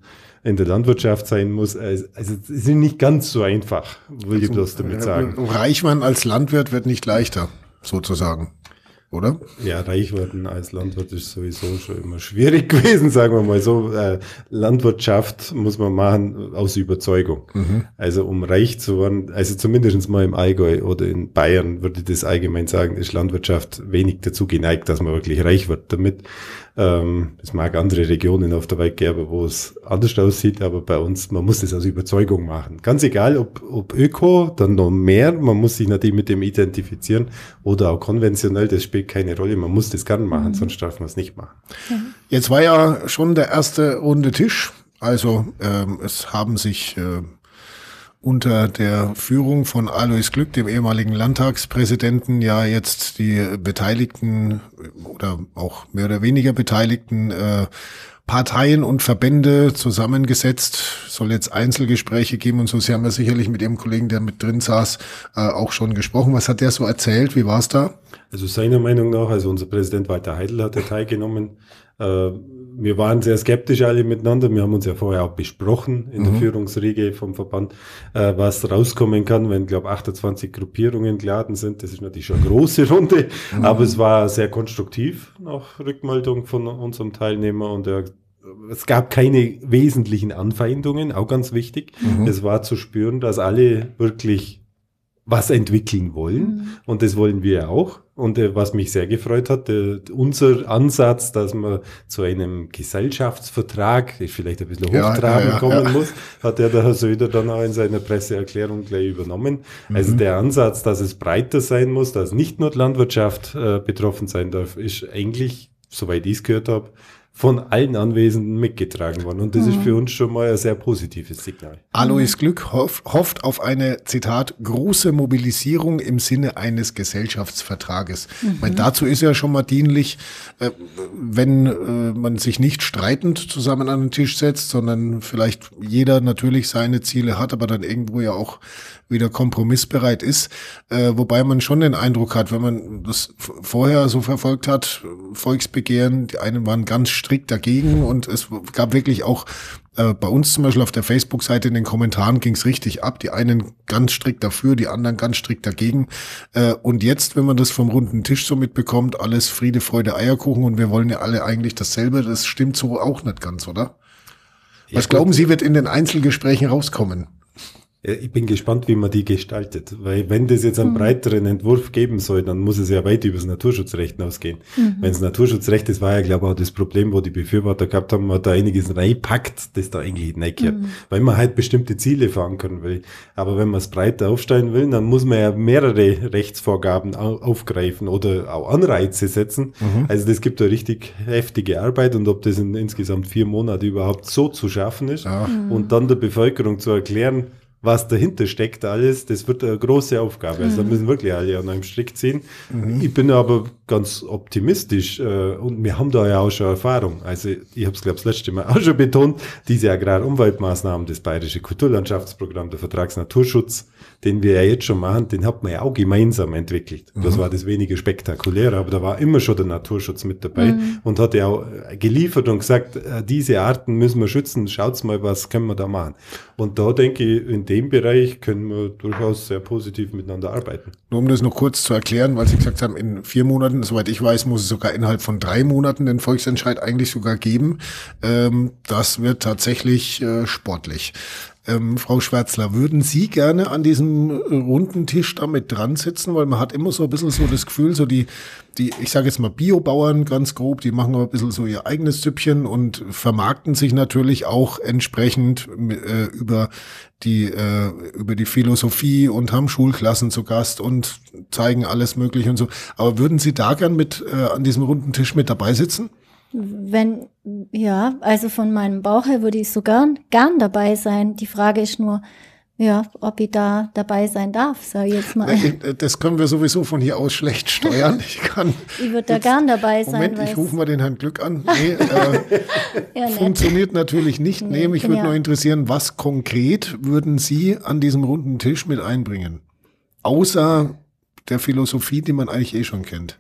in der Landwirtschaft sein muss. Also, also es ist nicht ganz so einfach, will ich also, bloß damit sagen. Reichmann als Landwirt wird nicht leichter, sozusagen oder? Ja, reich werden als Landwirt ist sowieso schon immer schwierig gewesen, sagen wir mal so. Äh, Landwirtschaft muss man machen aus Überzeugung. Mhm. Also um reich zu werden, also zumindest mal im Allgäu oder in Bayern würde ich das allgemein sagen, ist Landwirtschaft wenig dazu geneigt, dass man wirklich reich wird damit. Ähm, es mag andere Regionen auf der Welt geben, wo es anders aussieht, aber bei uns, man muss das aus Überzeugung machen. Ganz egal, ob, ob Öko, dann noch mehr, man muss sich natürlich mit dem identifizieren oder auch konventionell, das spielt keine Rolle, man muss das gern machen, mhm. sonst darf man es nicht machen. Jetzt war ja schon der erste runde Tisch, also ähm, es haben sich äh, unter der Führung von Alois Glück, dem ehemaligen Landtagspräsidenten, ja jetzt die Beteiligten oder auch mehr oder weniger Beteiligten äh, Parteien und Verbände zusammengesetzt, soll jetzt Einzelgespräche geben und so. Sie haben ja sicherlich mit Ihrem Kollegen, der mit drin saß, äh, auch schon gesprochen. Was hat der so erzählt? Wie war es da? Also seiner Meinung nach, also unser Präsident Walter Heidel hat ja teilgenommen. Äh, wir waren sehr skeptisch alle miteinander. Wir haben uns ja vorher auch besprochen in mhm. der Führungsriege vom Verband, äh, was rauskommen kann, wenn, glaube 28 Gruppierungen geladen sind. Das ist natürlich schon eine große Runde, mhm. aber es war sehr konstruktiv nach Rückmeldung von unserem Teilnehmer und er es gab keine wesentlichen Anfeindungen, auch ganz wichtig. Mhm. Es war zu spüren, dass alle wirklich was entwickeln wollen. Mhm. Und das wollen wir auch. Und äh, was mich sehr gefreut hat, äh, unser Ansatz, dass man zu einem Gesellschaftsvertrag, vielleicht ein bisschen hochtrabend ja, ja, ja, kommen muss, hat der Herr Söder dann auch in seiner Presseerklärung gleich übernommen. Mhm. Also der Ansatz, dass es breiter sein muss, dass nicht nur die Landwirtschaft äh, betroffen sein darf, ist eigentlich, soweit ich es gehört habe, von allen Anwesenden mitgetragen worden. Und das mhm. ist für uns schon mal ein sehr positives Signal. Alois Glück hoff, hofft auf eine, Zitat, große Mobilisierung im Sinne eines Gesellschaftsvertrages. Mhm. Meine, dazu ist ja schon mal dienlich, äh, wenn äh, man sich nicht streitend zusammen an den Tisch setzt, sondern vielleicht jeder natürlich seine Ziele hat, aber dann irgendwo ja auch wieder kompromissbereit ist. Äh, wobei man schon den Eindruck hat, wenn man das vorher so verfolgt hat, Volksbegehren, die einen waren ganz strikt dagegen und es gab wirklich auch äh, bei uns zum Beispiel auf der Facebook-Seite in den Kommentaren ging es richtig ab. Die einen ganz strikt dafür, die anderen ganz strikt dagegen. Äh, und jetzt, wenn man das vom runden Tisch so mitbekommt, alles Friede, Freude, Eierkuchen und wir wollen ja alle eigentlich dasselbe, das stimmt so auch nicht ganz, oder? Was ja, glauben Sie, wird in den Einzelgesprächen rauskommen? Ich bin gespannt, wie man die gestaltet, weil wenn das jetzt einen mhm. breiteren Entwurf geben soll, dann muss es ja weit über das Naturschutzrecht hinausgehen. Mhm. Wenn es Naturschutzrecht ist, war ja, glaube ich, auch das Problem, wo die Befürworter gehabt haben, man da einiges reinpackt, das da eigentlich nicht mhm. weil man halt bestimmte Ziele verankern will. Aber wenn man es breiter aufstellen will, dann muss man ja mehrere Rechtsvorgaben aufgreifen oder auch Anreize setzen. Mhm. Also das gibt eine richtig heftige Arbeit und ob das in insgesamt vier Monate überhaupt so zu schaffen ist ja. und dann der Bevölkerung zu erklären, was dahinter steckt alles, das wird eine große Aufgabe. Also da mhm. müssen wirklich alle an einem Strick ziehen. Mhm. Ich bin aber ganz optimistisch äh, und wir haben da ja auch schon Erfahrung. Also ich habe es, glaube ich, das letzte Mal auch schon betont, diese Agrarumweltmaßnahmen, das Bayerische Kulturlandschaftsprogramm, der Vertragsnaturschutz, den wir ja jetzt schon machen, den hat man ja auch gemeinsam entwickelt. Mhm. Das war das weniger spektakuläre, aber da war immer schon der Naturschutz mit dabei mhm. und hat ja auch geliefert und gesagt, äh, diese Arten müssen wir schützen, schaut's mal, was können wir da machen. Und da denke ich, in dem Bereich können wir durchaus sehr positiv miteinander arbeiten. Nur um das noch kurz zu erklären, weil Sie gesagt haben, in vier Monaten, soweit ich weiß, muss es sogar innerhalb von drei Monaten den Volksentscheid eigentlich sogar geben. Ähm, das wird tatsächlich äh, sportlich. Ähm, Frau Schwärzler, würden Sie gerne an diesem äh, runden Tisch damit dran sitzen? Weil man hat immer so ein bisschen so das Gefühl, so die, die, ich sage jetzt mal Biobauern ganz grob, die machen aber ein bisschen so ihr eigenes Süppchen und vermarkten sich natürlich auch entsprechend äh, über die äh, über die Philosophie und haben Schulklassen zu Gast und zeigen alles mögliche und so. Aber würden Sie da gern mit äh, an diesem runden Tisch mit dabei sitzen? Wenn, ja, also von meinem Bauch her würde ich sogar gern dabei sein. Die Frage ist nur, ja, ob ich da dabei sein darf, sage ich jetzt mal. Das können wir sowieso von hier aus schlecht steuern. Ich kann. ich würde da gern dabei sein. Moment, ich rufe mal den Herrn Glück an. Nee, äh, ja, funktioniert natürlich nicht. Nee, mich würde ja. nur interessieren, was konkret würden Sie an diesem runden Tisch mit einbringen? Außer der Philosophie, die man eigentlich eh schon kennt.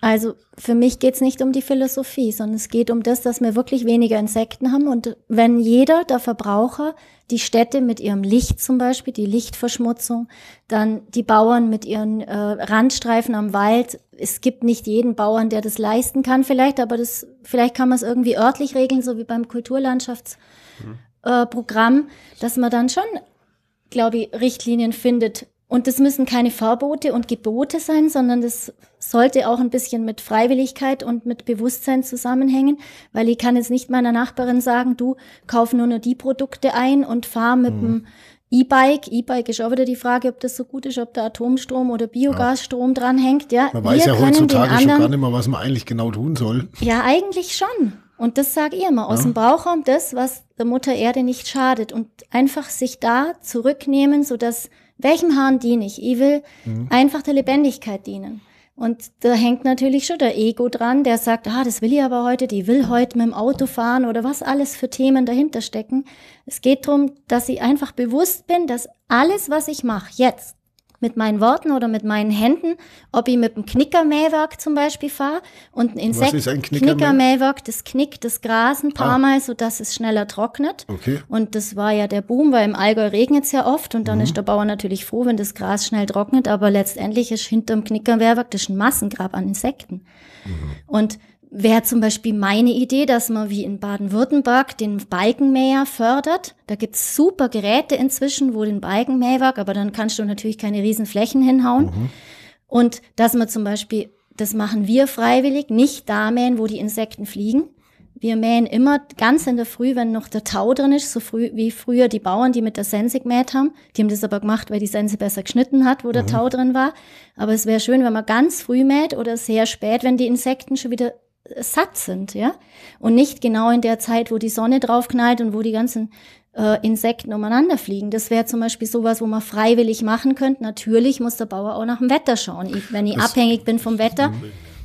Also für mich geht's nicht um die Philosophie, sondern es geht um das, dass wir wirklich weniger Insekten haben. Und wenn jeder der Verbraucher die Städte mit ihrem Licht zum Beispiel, die Lichtverschmutzung, dann die Bauern mit ihren äh, Randstreifen am Wald, es gibt nicht jeden Bauern, der das leisten kann vielleicht, aber das vielleicht kann man es irgendwie örtlich regeln, so wie beim Kulturlandschaftsprogramm, mhm. äh, dass man dann schon, glaube ich, Richtlinien findet, und das müssen keine Verbote und Gebote sein, sondern das sollte auch ein bisschen mit Freiwilligkeit und mit Bewusstsein zusammenhängen, weil ich kann jetzt nicht meiner Nachbarin sagen, du kauf nur noch die Produkte ein und fahr mit mhm. dem E-Bike. E-Bike ist auch wieder die Frage, ob das so gut ist, ob da Atomstrom oder Biogasstrom ja. dranhängt. Ja, man weiß ja heutzutage anderen, schon gar nicht mehr, was man eigentlich genau tun soll. Ja, eigentlich schon. Und das sage ich immer, aus ja. dem Bauchraum das, was der Mutter Erde nicht schadet und einfach sich da zurücknehmen, so dass welchem Hahn diene ich? Ich will mhm. einfach der Lebendigkeit dienen. Und da hängt natürlich schon der Ego dran, der sagt, ah, das will ich aber heute, die will heute mit dem Auto fahren oder was alles für Themen dahinter stecken. Es geht darum, dass ich einfach bewusst bin, dass alles, was ich mache, jetzt, mit meinen Worten oder mit meinen Händen, ob ich mit einem Knickermähwerk zum Beispiel fahre und ein Insekt, Was ist ein Knickermähwerk, das knickt das Gras ein paar ah. Mal, sodass es schneller trocknet. Okay. Und das war ja der Boom, weil im Allgäu regnet es ja oft und dann mhm. ist der Bauer natürlich froh, wenn das Gras schnell trocknet, aber letztendlich ist hinter dem Knickermähwerk das ist ein Massengrab an Insekten. Mhm. Und wäre zum Beispiel meine Idee, dass man wie in Baden-Württemberg den Balkenmäher fördert. Da gibt's super Geräte inzwischen, wo den Balkenmähwerk, aber dann kannst du natürlich keine riesen Flächen hinhauen. Mhm. Und dass man zum Beispiel, das machen wir freiwillig, nicht da mähen, wo die Insekten fliegen. Wir mähen immer ganz in der Früh, wenn noch der Tau drin ist, so früh wie früher die Bauern, die mit der Sense gemäht haben. Die haben das aber gemacht, weil die Sense besser geschnitten hat, wo der mhm. Tau drin war. Aber es wäre schön, wenn man ganz früh mäht oder sehr spät, wenn die Insekten schon wieder satt sind, ja. Und nicht genau in der Zeit, wo die Sonne draufknallt und wo die ganzen äh, Insekten umeinander fliegen. Das wäre zum Beispiel sowas, wo man freiwillig machen könnte. Natürlich muss der Bauer auch nach dem Wetter schauen. Ich, wenn ich das abhängig bin vom Wetter,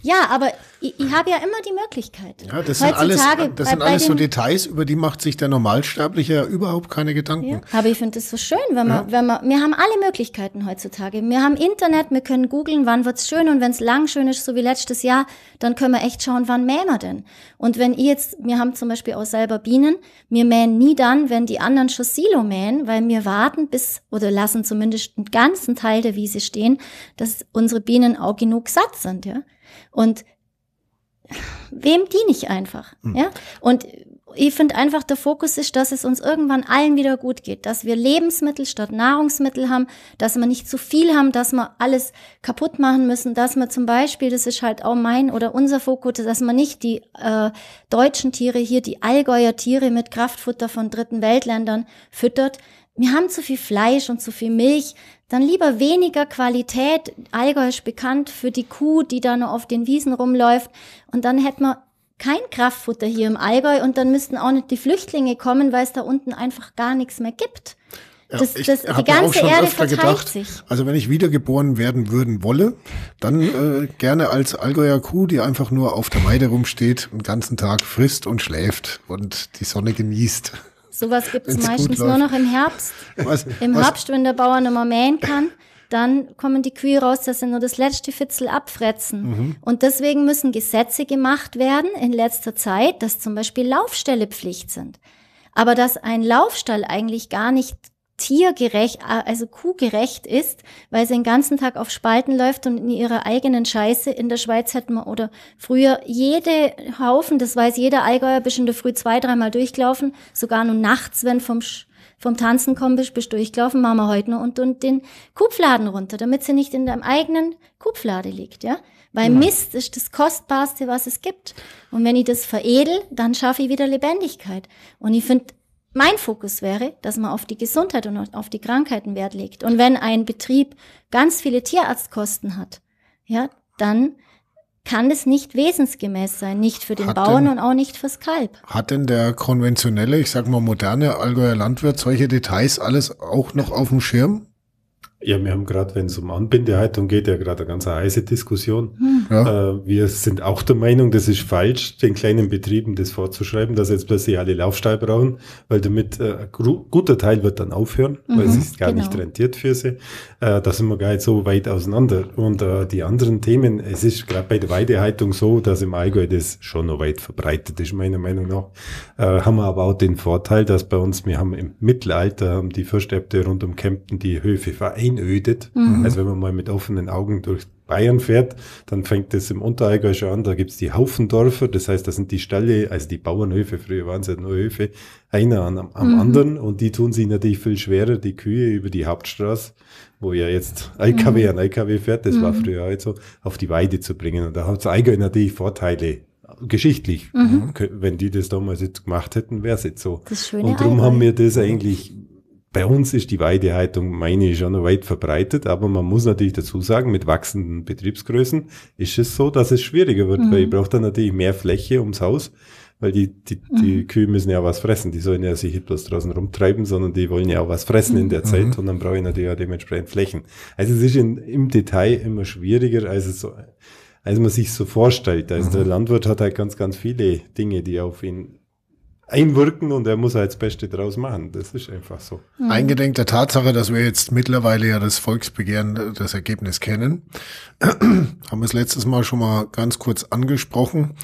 ja, aber ich, ich habe ja immer die Möglichkeit. Ja, das sind alles, das sind alles so Details, über die macht sich der Normalsterbliche ja überhaupt keine Gedanken. Ja, aber ich finde es so schön, wenn man, ja. wenn man, wir haben alle Möglichkeiten heutzutage. Wir haben Internet, wir können googeln, wann wird's schön und wenn es lang schön ist, so wie letztes Jahr, dann können wir echt schauen, wann mähen wir denn. Und wenn ihr jetzt, wir haben zum Beispiel auch selber Bienen, wir mähen nie dann, wenn die anderen schon Silo mähen, weil wir warten bis, oder lassen zumindest einen ganzen Teil der Wiese stehen, dass unsere Bienen auch genug satt sind, ja. Und wem diene ich einfach? Mhm. Ja? Und ich finde einfach, der Fokus ist, dass es uns irgendwann allen wieder gut geht, dass wir Lebensmittel statt Nahrungsmittel haben, dass wir nicht zu viel haben, dass wir alles kaputt machen müssen, dass wir zum Beispiel, das ist halt auch mein oder unser Fokus, dass man nicht die äh, deutschen Tiere hier, die Allgäuer Tiere mit Kraftfutter von dritten Weltländern füttert. Wir haben zu viel Fleisch und zu viel Milch dann lieber weniger Qualität. Allgäu ist bekannt für die Kuh, die da nur auf den Wiesen rumläuft. Und dann hätten wir kein Kraftfutter hier im Allgäu und dann müssten auch nicht die Flüchtlinge kommen, weil es da unten einfach gar nichts mehr gibt. Das, das, die ganze Erde verteilt gedacht, sich. Also wenn ich wiedergeboren werden würden wolle, dann äh, gerne als Allgäuer Kuh, die einfach nur auf der Weide rumsteht, den ganzen Tag frisst und schläft und die Sonne genießt. Sowas gibt es meistens nur noch im Herbst. Was, Im was? Herbst, wenn der Bauer nicht mehr mähen kann, dann kommen die Kühe raus, dass sie nur das letzte Fitzel abfretzen. Mhm. Und deswegen müssen Gesetze gemacht werden in letzter Zeit, dass zum Beispiel Laufställe Pflicht sind. Aber dass ein Laufstall eigentlich gar nicht tiergerecht, also kuhgerecht ist, weil sie den ganzen Tag auf Spalten läuft und in ihrer eigenen Scheiße. In der Schweiz hätten wir oder früher jede Haufen, das weiß jeder Allgäuer, bist in der Früh zwei, dreimal durchgelaufen, sogar nur nachts, wenn vom vom Tanzen kommen bist, bist durchgelaufen, machen wir heute noch und, und den Kupfladen runter, damit sie nicht in deinem eigenen Kupflade liegt, ja? Weil ja. Mist ist das Kostbarste, was es gibt. Und wenn ich das veredel, dann schaffe ich wieder Lebendigkeit. Und ich finde, mein Fokus wäre, dass man auf die Gesundheit und auf die Krankheiten Wert legt. Und wenn ein Betrieb ganz viele Tierarztkosten hat, ja, dann kann es nicht wesensgemäß sein, nicht für den hat Bauern denn, und auch nicht fürs Kalb. Hat denn der konventionelle, ich sag mal moderne Allgäuer Landwirt solche Details alles auch noch auf dem Schirm? Ja, wir haben gerade, wenn es um Anbindehaltung geht, ja gerade eine ganz heiße Diskussion. Hm. Ja. Äh, wir sind auch der Meinung, das ist falsch, den kleinen Betrieben das vorzuschreiben, dass jetzt plötzlich alle Laufstall brauchen, weil damit äh, ein guter Teil wird dann aufhören, mhm, weil es sich gar genau. nicht rentiert für sie. Äh, da sind wir gar nicht so weit auseinander. Und äh, die anderen Themen, es ist gerade bei der Weidehaltung so, dass im Allgäu das schon noch weit verbreitet ist, meiner Meinung nach. Äh, haben wir aber auch den Vorteil, dass bei uns, wir haben im Mittelalter, haben die Fürstäbte rund um Kempten die Höfe vereint einödet. Mhm. Also wenn man mal mit offenen Augen durch Bayern fährt, dann fängt es im Unterallgäu schon an, da gibt's die Haufendorfer, das heißt, das sind die Stalle, also die Bauernhöfe, früher waren es ja nur Höfe, einer am, am mhm. anderen und die tun sich natürlich viel schwerer, die Kühe über die Hauptstraße, wo ja jetzt LKW mhm. an LKW fährt, das war mhm. früher halt so, auf die Weide zu bringen. Und da hat's Allgäu natürlich Vorteile, geschichtlich. Mhm. Wenn die das damals jetzt gemacht hätten, wäre es jetzt so. Und darum haben wir das eigentlich bei uns ist die Weidehaltung, meine ich, schon weit verbreitet, aber man muss natürlich dazu sagen, mit wachsenden Betriebsgrößen ist es so, dass es schwieriger wird, mhm. weil ich brauche dann natürlich mehr Fläche ums Haus, weil die, die, die mhm. Kühe müssen ja was fressen, die sollen ja sich nicht bloß draußen rumtreiben, sondern die wollen ja auch was fressen in der mhm. Zeit und dann brauche ich natürlich auch dementsprechend Flächen. Also es ist in, im Detail immer schwieriger, als es so, als man sich so vorstellt. Also der mhm. Landwirt hat halt ganz, ganz viele Dinge, die auf ihn einwirken und er muss halt das Beste draus machen. Das ist einfach so. Mhm. Eingedenk der Tatsache, dass wir jetzt mittlerweile ja das Volksbegehren, das Ergebnis kennen, haben wir es letztes Mal schon mal ganz kurz angesprochen,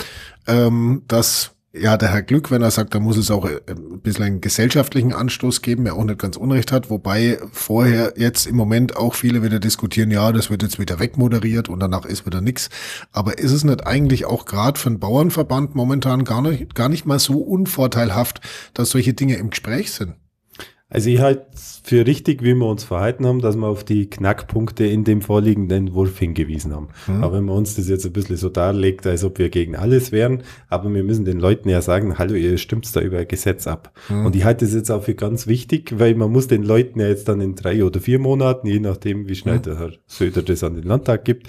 ähm, dass ja, der Herr Glück, wenn er sagt, da muss es auch äh, ein bisschen einen gesellschaftlichen Anstoß geben, der auch nicht ganz Unrecht hat, wobei vorher jetzt im Moment auch viele wieder diskutieren, ja, das wird jetzt wieder wegmoderiert und danach ist wieder nix. Aber ist es nicht eigentlich auch gerade für einen Bauernverband momentan gar nicht, gar nicht mal so unvorteilhaft, dass solche Dinge im Gespräch sind? Also ich halte für richtig, wie wir uns verhalten haben, dass wir auf die Knackpunkte in dem vorliegenden Entwurf hingewiesen haben. Mhm. Aber wenn man uns das jetzt ein bisschen so darlegt, als ob wir gegen alles wären, aber wir müssen den Leuten ja sagen, hallo, ihr stimmt da über Gesetz ab. Mhm. Und ich halte das jetzt auch für ganz wichtig, weil man muss den Leuten ja jetzt dann in drei oder vier Monaten, je nachdem, wie schnell mhm. der Herr Söder das an den Landtag gibt,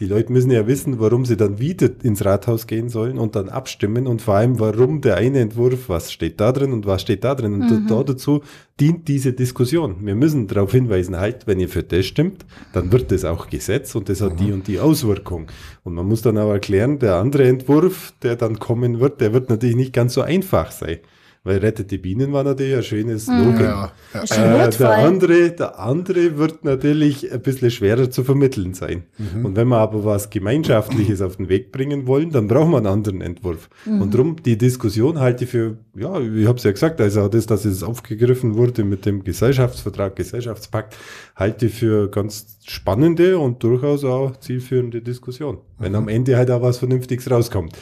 die Leute müssen ja wissen, warum sie dann wieder ins Rathaus gehen sollen und dann abstimmen und vor allem, warum der eine Entwurf, was steht da drin und was steht da drin. Und mhm. da dazu dient diese Diskussion. Wir müssen darauf hinweisen, halt, wenn ihr für das stimmt, dann wird das auch Gesetz und das hat mhm. die und die Auswirkung. Und man muss dann auch erklären, der andere Entwurf, der dann kommen wird, der wird natürlich nicht ganz so einfach sein weil Rettet die Bienen war natürlich ein schönes mhm. Slogan. Ja, ja. Äh, der, andere, der andere wird natürlich ein bisschen schwerer zu vermitteln sein. Mhm. Und wenn wir aber was Gemeinschaftliches auf den Weg bringen wollen, dann brauchen wir einen anderen Entwurf. Mhm. Und darum die Diskussion halte ich für, ja, ich habe es ja gesagt, also das, dass es aufgegriffen wurde mit dem Gesellschaftsvertrag, Gesellschaftspakt, halte ich für ganz spannende und durchaus auch zielführende Diskussion. Wenn am Ende halt auch was Vernünftiges rauskommt.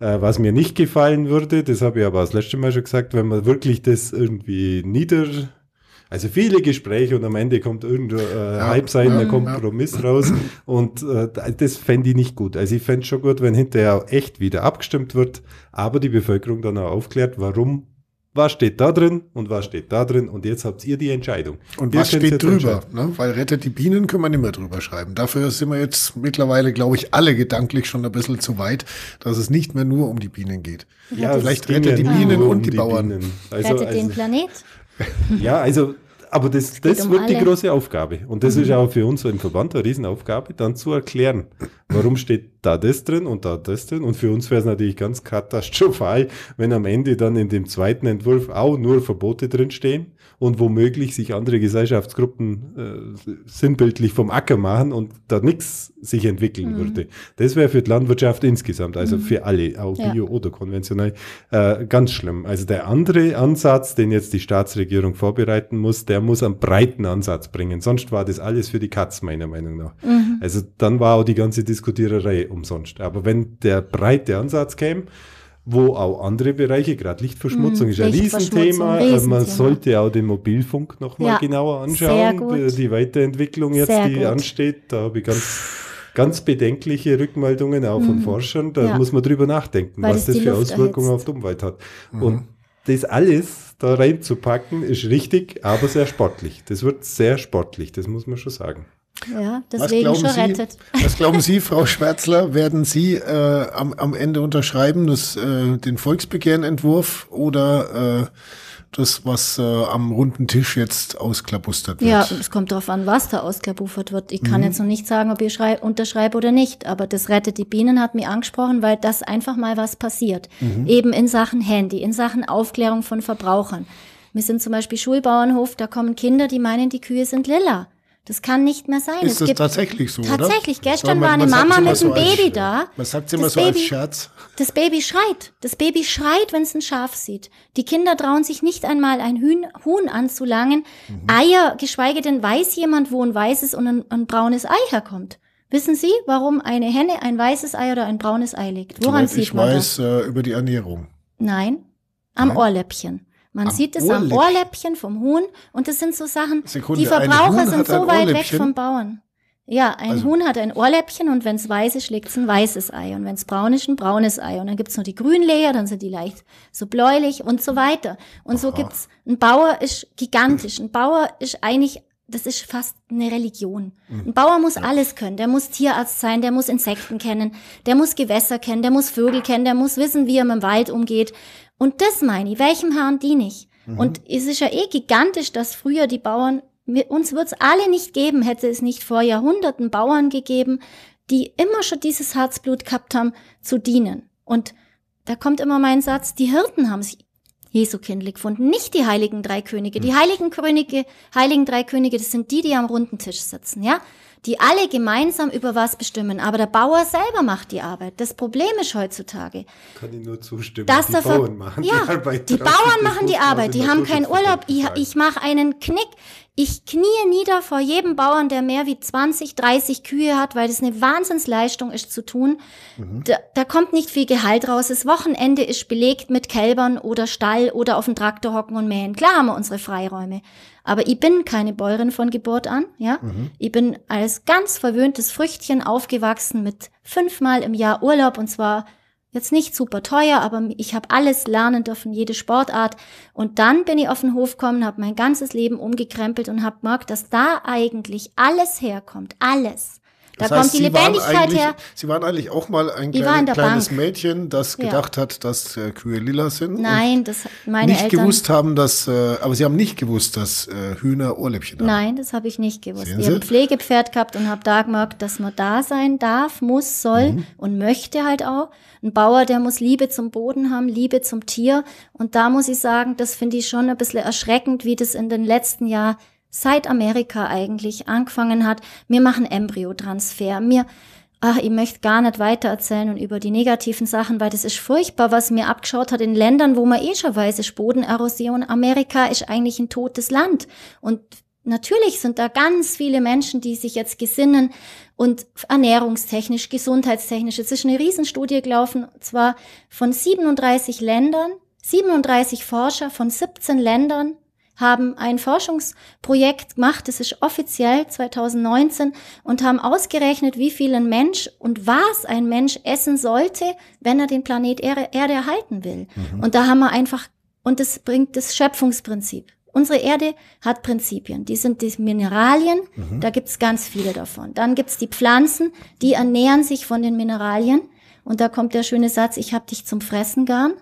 Äh, was mir nicht gefallen würde, das habe ich aber das letzte Mal schon gesagt, wenn man wirklich das irgendwie nieder, also viele Gespräche und am Ende kommt irgendein äh, ja, halbseitiger ja, Kompromiss ja. raus und äh, das fände ich nicht gut. Also ich fände es schon gut, wenn hinterher echt wieder abgestimmt wird, aber die Bevölkerung dann auch aufklärt, warum was steht da drin und was steht da drin und jetzt habt ihr die Entscheidung. Und wir was steht drüber? Ne? Weil rettet die Bienen können wir nicht mehr drüber schreiben. Dafür sind wir jetzt mittlerweile, glaube ich, alle gedanklich schon ein bisschen zu weit, dass es nicht mehr nur um die Bienen geht. Ja, vielleicht rettet die Bienen und die, die Bauern. Also, rettet also, den Planet. Ja, also Aber das, das um wird alle. die große Aufgabe. Und das mhm. ist auch für uns so im Verband eine Riesenaufgabe, dann zu erklären, warum steht da das drin und da das drin. Und für uns wäre es natürlich ganz katastrophal, wenn am Ende dann in dem zweiten Entwurf auch nur Verbote drinstehen und womöglich sich andere Gesellschaftsgruppen äh, sinnbildlich vom Acker machen und da nichts sich entwickeln mhm. würde. Das wäre für die Landwirtschaft insgesamt, also mhm. für alle, auch bio ja. oder konventionell, äh, ganz schlimm. Also der andere Ansatz, den jetzt die Staatsregierung vorbereiten muss, der muss einen breiten Ansatz bringen. Sonst war das alles für die Katz, meiner Meinung nach. Mhm. Also dann war auch die ganze Diskutiererei umsonst. Aber wenn der breite Ansatz käme, wo auch andere Bereiche, gerade Lichtverschmutzung mm, ist ein Riesenthema. Riesenthema. Man sollte auch den Mobilfunk nochmal ja, genauer anschauen. Die, die, Weiterentwicklung jetzt, sehr die gut. ansteht, da habe ich ganz, ganz bedenkliche Rückmeldungen auch von mm, Forschern. Da ja. muss man drüber nachdenken, Weil was das, das für Luft Auswirkungen erhitzt. auf die Umwelt hat. Mhm. Und das alles da reinzupacken, ist richtig, aber sehr sportlich. Das wird sehr sportlich, das muss man schon sagen. Ja, deswegen was schon Sie, rettet. Was glauben Sie, Frau Schwärzler, werden Sie äh, am, am Ende unterschreiben, das, äh, den Volksbegehrenentwurf oder äh, das, was äh, am runden Tisch jetzt ausklabustert wird? Ja, es kommt darauf an, was da ausklabustert wird. Ich kann mhm. jetzt noch nicht sagen, ob ich unterschreibe oder nicht, aber das Rettet die Bienen hat mir angesprochen, weil das einfach mal was passiert. Mhm. Eben in Sachen Handy, in Sachen Aufklärung von Verbrauchern. Wir sind zum Beispiel Schulbauernhof, da kommen Kinder, die meinen, die Kühe sind lila. Das kann nicht mehr sein. Ist es das tatsächlich so? Tatsächlich. Oder? Gestern war eine Mama mit einem Baby da. Was sagt sie immer so Baby, als Scherz? Das Baby schreit. Das Baby schreit, wenn es ein Schaf sieht. Die Kinder trauen sich nicht einmal ein Huhn, Huhn anzulangen. Mhm. Eier, geschweige denn weiß jemand, wo ein weißes und ein, ein, braunes Ei herkommt. Wissen Sie, warum eine Henne ein weißes Ei oder ein braunes Ei legt? Woran sieht man das? Ich weiß äh, über die Ernährung. Nein, am Nein? Ohrläppchen. Man am sieht es am Ohrläppchen vom Huhn und das sind so Sachen, Sekunde, die Verbraucher sind so weit weg vom Bauern. Ja, ein also. Huhn hat ein Ohrläppchen und wenn es weiß ist, schlägt es ein weißes Ei. Und wenn es braun ist, ein braunes Ei. Und dann gibt's noch die Grünleger, dann sind die leicht so bläulich und so weiter. Und Aha. so gibt's, ein Bauer ist gigantisch. Ein Bauer ist eigentlich, das ist fast eine Religion. Mhm. Ein Bauer muss alles können. Der muss Tierarzt sein, der muss Insekten kennen, der muss Gewässer kennen, der muss Vögel kennen, der muss wissen, wie er mit dem Wald umgeht. Und das meine ich, welchem Herrn diene ich? Mhm. Und es ist ja eh gigantisch, dass früher die Bauern, uns wird es alle nicht geben, hätte es nicht vor Jahrhunderten Bauern gegeben, die immer schon dieses Herzblut gehabt haben, zu dienen. Und da kommt immer mein Satz, die Hirten haben sich Jesu kindlich gefunden, nicht die heiligen drei Könige. Die mhm. heiligen Könige, heiligen drei Könige, das sind die, die am runden Tisch sitzen, ja? Die alle gemeinsam über was bestimmen. Aber der Bauer selber macht die Arbeit. Das Problem ist heutzutage. Kann ich nur zustimmen. Dass die Bauern machen ja, die Arbeit. Die Bauern machen die Arbeit. Die haben keinen Urlaub. Ich, ich mache einen Knick. Ich knie nieder vor jedem Bauern, der mehr wie 20, 30 Kühe hat, weil das eine Wahnsinnsleistung ist zu tun. Mhm. Da, da kommt nicht viel Gehalt raus. Das Wochenende ist belegt mit Kälbern oder Stall oder auf dem Traktor hocken und mähen. Klar haben wir unsere Freiräume. Aber ich bin keine Bäuerin von Geburt an, ja. Mhm. Ich bin als ganz verwöhntes Früchtchen aufgewachsen mit fünfmal im Jahr Urlaub und zwar jetzt nicht super teuer, aber ich habe alles lernen dürfen, jede Sportart. Und dann bin ich auf den Hof gekommen, habe mein ganzes Leben umgekrempelt und habe gemerkt, dass da eigentlich alles herkommt, alles. Da das kommt die Lebendigkeit her. Sie waren eigentlich auch mal ein kleine, kleines Bank. Mädchen, das gedacht ja. hat, dass äh, Kühe lila sind. Nein, das meine nicht Eltern. gewusst haben, dass, äh, aber Sie haben nicht gewusst, dass äh, Hühner Ohrläppchen haben. Nein, das habe ich nicht gewusst. Sehen ich habe ein Pflegepferd gehabt und habe da gemerkt, dass man da sein darf, muss, soll mhm. und möchte halt auch. Ein Bauer, der muss Liebe zum Boden haben, Liebe zum Tier. Und da muss ich sagen, das finde ich schon ein bisschen erschreckend, wie das in den letzten Jahren seit Amerika eigentlich angefangen hat. Wir machen Embryotransfer. Mir, ach, ich möchte gar nicht weiter erzählen und über die negativen Sachen, weil das ist furchtbar, was mir abgeschaut hat in Ländern, wo man eh schon weiß, ist Bodenerosion. Amerika ist eigentlich ein totes Land. Und natürlich sind da ganz viele Menschen, die sich jetzt gesinnen und ernährungstechnisch, gesundheitstechnisch. Es ist eine Riesenstudie gelaufen, zwar von 37 Ländern, 37 Forscher von 17 Ländern haben ein Forschungsprojekt gemacht, das ist offiziell 2019, und haben ausgerechnet, wie viel ein Mensch und was ein Mensch essen sollte, wenn er den Planet Erde, Erde erhalten will. Mhm. Und da haben wir einfach, und das bringt das Schöpfungsprinzip. Unsere Erde hat Prinzipien. Die sind die Mineralien, mhm. da gibt's ganz viele davon. Dann gibt's die Pflanzen, die ernähren sich von den Mineralien. Und da kommt der schöne Satz, ich hab dich zum Fressen gern.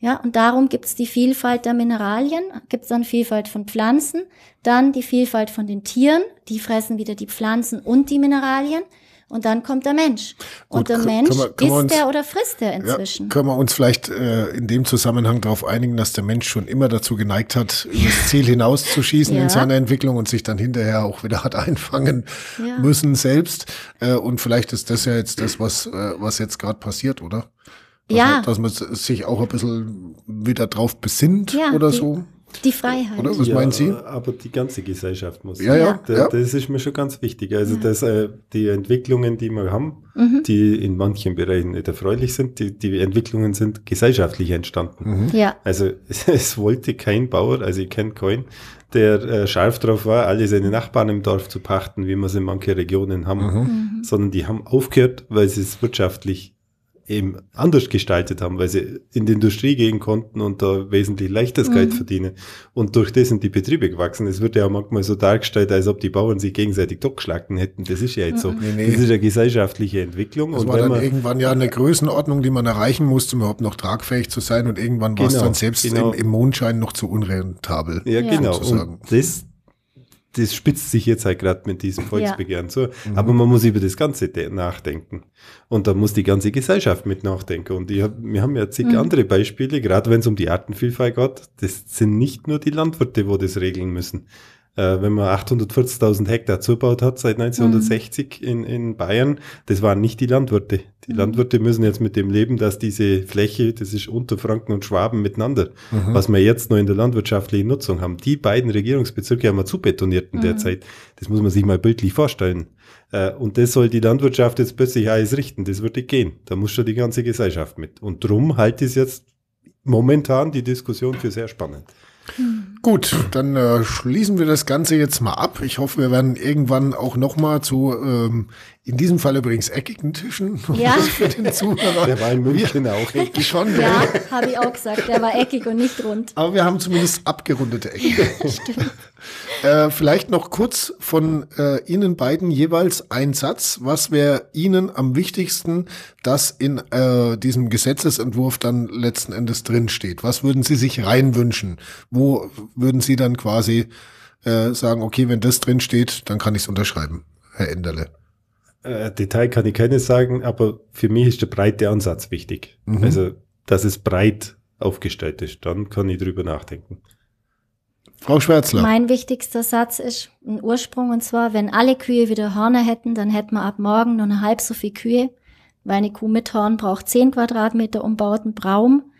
Ja, und darum gibt's die Vielfalt der Mineralien, gibt's dann Vielfalt von Pflanzen, dann die Vielfalt von den Tieren, die fressen wieder die Pflanzen und die Mineralien. Und dann kommt der Mensch. Gut, und der Mensch, wir, isst uns, der oder frisst der inzwischen? Ja, können wir uns vielleicht äh, in dem Zusammenhang darauf einigen, dass der Mensch schon immer dazu geneigt hat, übers Ziel hinauszuschießen ja. in seiner Entwicklung und sich dann hinterher auch wieder hat einfangen ja. müssen selbst. Äh, und vielleicht ist das ja jetzt das, was, äh, was jetzt gerade passiert, oder? Dass ja. Man, dass man sich auch ein bisschen wieder drauf besinnt ja, oder die, so. Die Freiheit. Oder was ja, meinen Sie? Aber die ganze Gesellschaft muss. Ja, ja. Da, ja. Das ist mir schon ganz wichtig. Also, ja. dass äh, die Entwicklungen, die wir haben, mhm. die in manchen Bereichen nicht erfreulich sind, die, die Entwicklungen sind gesellschaftlich entstanden. Mhm. Ja. Also, es, es, wollte kein Bauer, also ich kenne keinen, der äh, scharf drauf war, alle seine Nachbarn im Dorf zu pachten, wie wir es in manchen Regionen haben, mhm. mhm. sondern die haben aufgehört, weil sie es wirtschaftlich eben anders gestaltet haben, weil sie in die Industrie gehen konnten und da wesentlich leichtes mhm. Geld verdienen. Und durch das sind die Betriebe gewachsen. Es wird ja auch manchmal so dargestellt, als ob die Bauern sich gegenseitig totgeschlagen hätten. Das ist ja jetzt so. Nee, nee. Das ist eine gesellschaftliche Entwicklung. Das und war dann man, irgendwann ja eine Größenordnung, die man erreichen musste, um überhaupt noch tragfähig zu sein. Und irgendwann war es genau, dann selbst genau. im, im, Mondschein noch zu unrentabel. Ja, ja. genau. Sozusagen. Und das, das spitzt sich jetzt halt gerade mit diesem Volksbegehren ja. zu. Mhm. Aber man muss über das Ganze nachdenken. Und da muss die ganze Gesellschaft mit nachdenken. Und ich hab, wir haben ja zig mhm. andere Beispiele, gerade wenn es um die Artenvielfalt geht. Das sind nicht nur die Landwirte, wo das regeln müssen äh, wenn man 840.000 Hektar zubaut hat seit 1960 mhm. in, in Bayern, das waren nicht die Landwirte. Die mhm. Landwirte müssen jetzt mit dem leben, dass diese Fläche, das ist Unterfranken und Schwaben miteinander, mhm. was wir jetzt noch in der landwirtschaftlichen Nutzung haben. Die beiden Regierungsbezirke haben wir zubetoniert in der mhm. Zeit. Das muss man sich mal bildlich vorstellen. Äh, und das soll die Landwirtschaft jetzt plötzlich alles richten. Das würde gehen. Da muss schon die ganze Gesellschaft mit. Und drum halte ich jetzt momentan die Diskussion für sehr spannend. Gut, dann äh, schließen wir das Ganze jetzt mal ab. Ich hoffe, wir werden irgendwann auch noch mal zu, ähm, in diesem Fall übrigens eckigen Tischen. Ja. Für den Zuhörer. Der war in München auch eckig. Schon, ja, habe ich auch gesagt. Der war eckig und nicht rund. Aber wir haben zumindest abgerundete Ecken. Stimmt. Äh, vielleicht noch kurz von äh, Ihnen beiden jeweils ein Satz. Was wäre Ihnen am wichtigsten, dass in äh, diesem Gesetzesentwurf dann letzten Endes drinsteht? Was würden Sie sich reinwünschen? Wo würden Sie dann quasi äh, sagen, okay, wenn das drinsteht, dann kann ich es unterschreiben, Herr Enderle? Äh, Detail kann ich keines sagen, aber für mich ist der breite Ansatz wichtig. Mhm. Also, dass es breit aufgestellt ist, dann kann ich drüber nachdenken. Frau Schwärzler. Mein wichtigster Satz ist ein Ursprung und zwar, wenn alle Kühe wieder Hörner hätten, dann hätten wir ab morgen nur eine halb so viel Kühe, weil eine Kuh mit Horn braucht 10 Quadratmeter umbauten Braum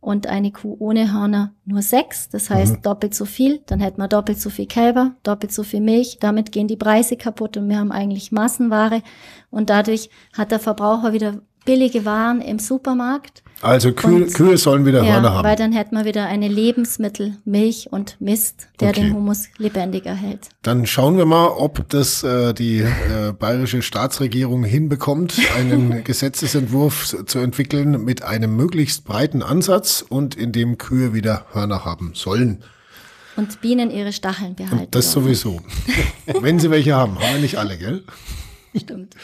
und eine Kuh ohne Hörner nur sechs. Das heißt mhm. doppelt so viel. Dann hätten wir doppelt so viel Kälber, doppelt so viel Milch. Damit gehen die Preise kaputt und wir haben eigentlich Massenware. Und dadurch hat der Verbraucher wieder billige Waren im Supermarkt. Also Kühe, Kühe sollen wieder ja, Hörner haben. Weil dann hätten wir wieder eine Lebensmittel, Milch und Mist, der okay. den Humus lebendig erhält. Dann schauen wir mal, ob das äh, die äh, bayerische Staatsregierung hinbekommt, einen Gesetzesentwurf zu entwickeln mit einem möglichst breiten Ansatz und in dem Kühe wieder Hörner haben sollen. Und Bienen ihre Stacheln behalten. Und das sowieso. Wenn sie welche haben, haben wir nicht alle, gell? Stimmt.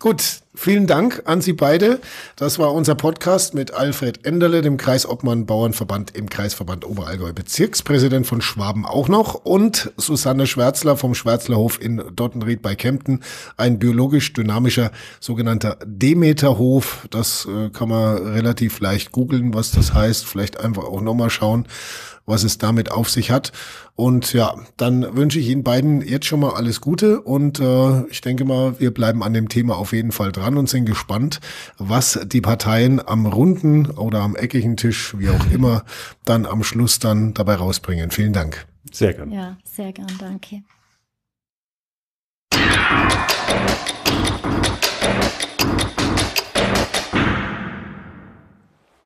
Gut, vielen Dank an Sie beide. Das war unser Podcast mit Alfred Enderle, dem Kreisobmann Bauernverband im Kreisverband Oberallgäu, Bezirkspräsident von Schwaben auch noch und Susanne Schwärzler vom Schwärzlerhof in Dottenried bei Kempten, ein biologisch dynamischer sogenannter Demeterhof. Das äh, kann man relativ leicht googeln, was das heißt. Vielleicht einfach auch nochmal schauen was es damit auf sich hat. Und ja, dann wünsche ich Ihnen beiden jetzt schon mal alles Gute und äh, ich denke mal, wir bleiben an dem Thema auf jeden Fall dran und sind gespannt, was die Parteien am runden oder am eckigen Tisch, wie auch immer, dann am Schluss dann dabei rausbringen. Vielen Dank. Sehr gern. Ja, sehr gern, danke.